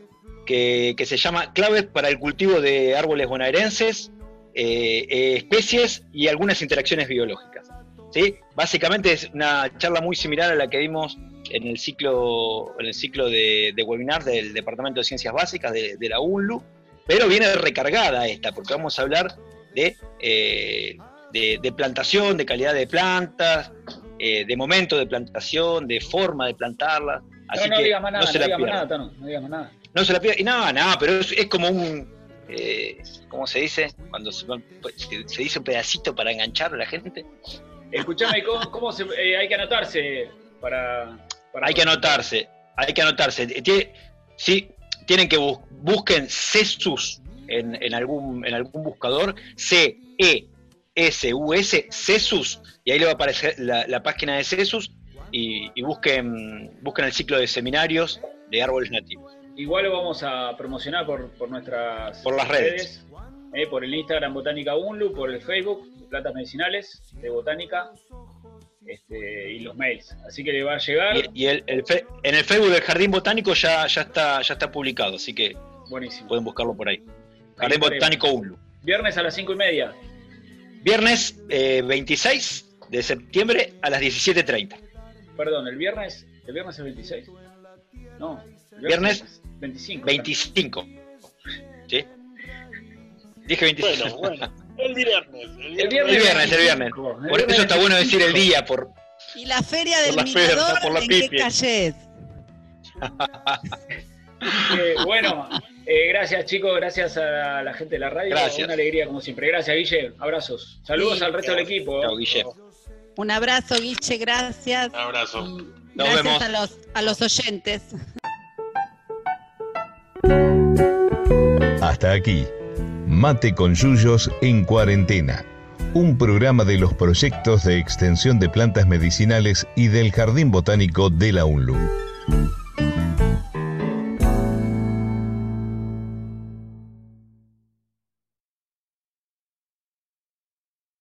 que, que se llama Claves para el cultivo de árboles bonaerenses, eh, especies y algunas interacciones biológicas. ¿sí? Básicamente es una charla muy similar a la que vimos en el ciclo, en el ciclo de, de webinars del Departamento de Ciencias Básicas de la UNLU, pero viene recargada esta, porque vamos a hablar de, eh, de, de plantación, de calidad de plantas, eh, de momento de plantación, de forma de plantarlas. Así no, no que digas más nada, no no, se la más nada, Tano, no digas más nada. No se la pierdan. Y nada, nada, pero es, es como un. Eh, ¿Cómo se dice? Cuando se, dice un pedacito para enganchar a la gente. Escuchame, ¿cómo, cómo se, eh, hay que anotarse para, para Hay que anotarse, hay que anotarse. Eh, Tie- sí, tienen que bus- busquen CESUS en, en algún, en algún buscador, C-E-S-U-S, CESUS, y ahí le va a aparecer la, la página de CESUS y, y busquen, busquen el ciclo de seminarios de árboles nativos. Igual lo vamos a promocionar por, por nuestras Por las redes. eh, por el Instagram Botánica Unlu, por el Facebook Plantas Medicinales de Botánica este, y los mails. Así que le va a llegar. Y, y el, el fe- en el Facebook del Jardín Botánico ya, ya, está, ya está publicado, así que Buenísimo. pueden buscarlo por ahí. Jardín. Botánico UNLU. Viernes a las 5 y media. Viernes eh, 26 de septiembre a las 17.30. Perdón, el viernes. ¿El viernes es el 26? No. el Viernes es 25. 25. ¿Sí? Dije 25. Bueno, bueno. El viernes. El El viernes. viernes, El viernes, el viernes. 25. El Por viernes eso está bueno decir el 25. día, por ¿Y la feria Por del la feria, mirador por la en qué calle es? Eh, bueno, eh, gracias chicos, gracias a la gente de la radio. Gracias. Una alegría como siempre. Gracias, Guille. Abrazos. Saludos Sí. al resto del equipo. Chao, Guille. Un abrazo, Guiche, gracias. Un abrazo. Nos gracias vemos. a los, a los oyentes. Hasta aquí, Mate con Yuyos en cuarentena, un programa de los proyectos de extensión de plantas medicinales y del Jardín Botánico de la UNLU.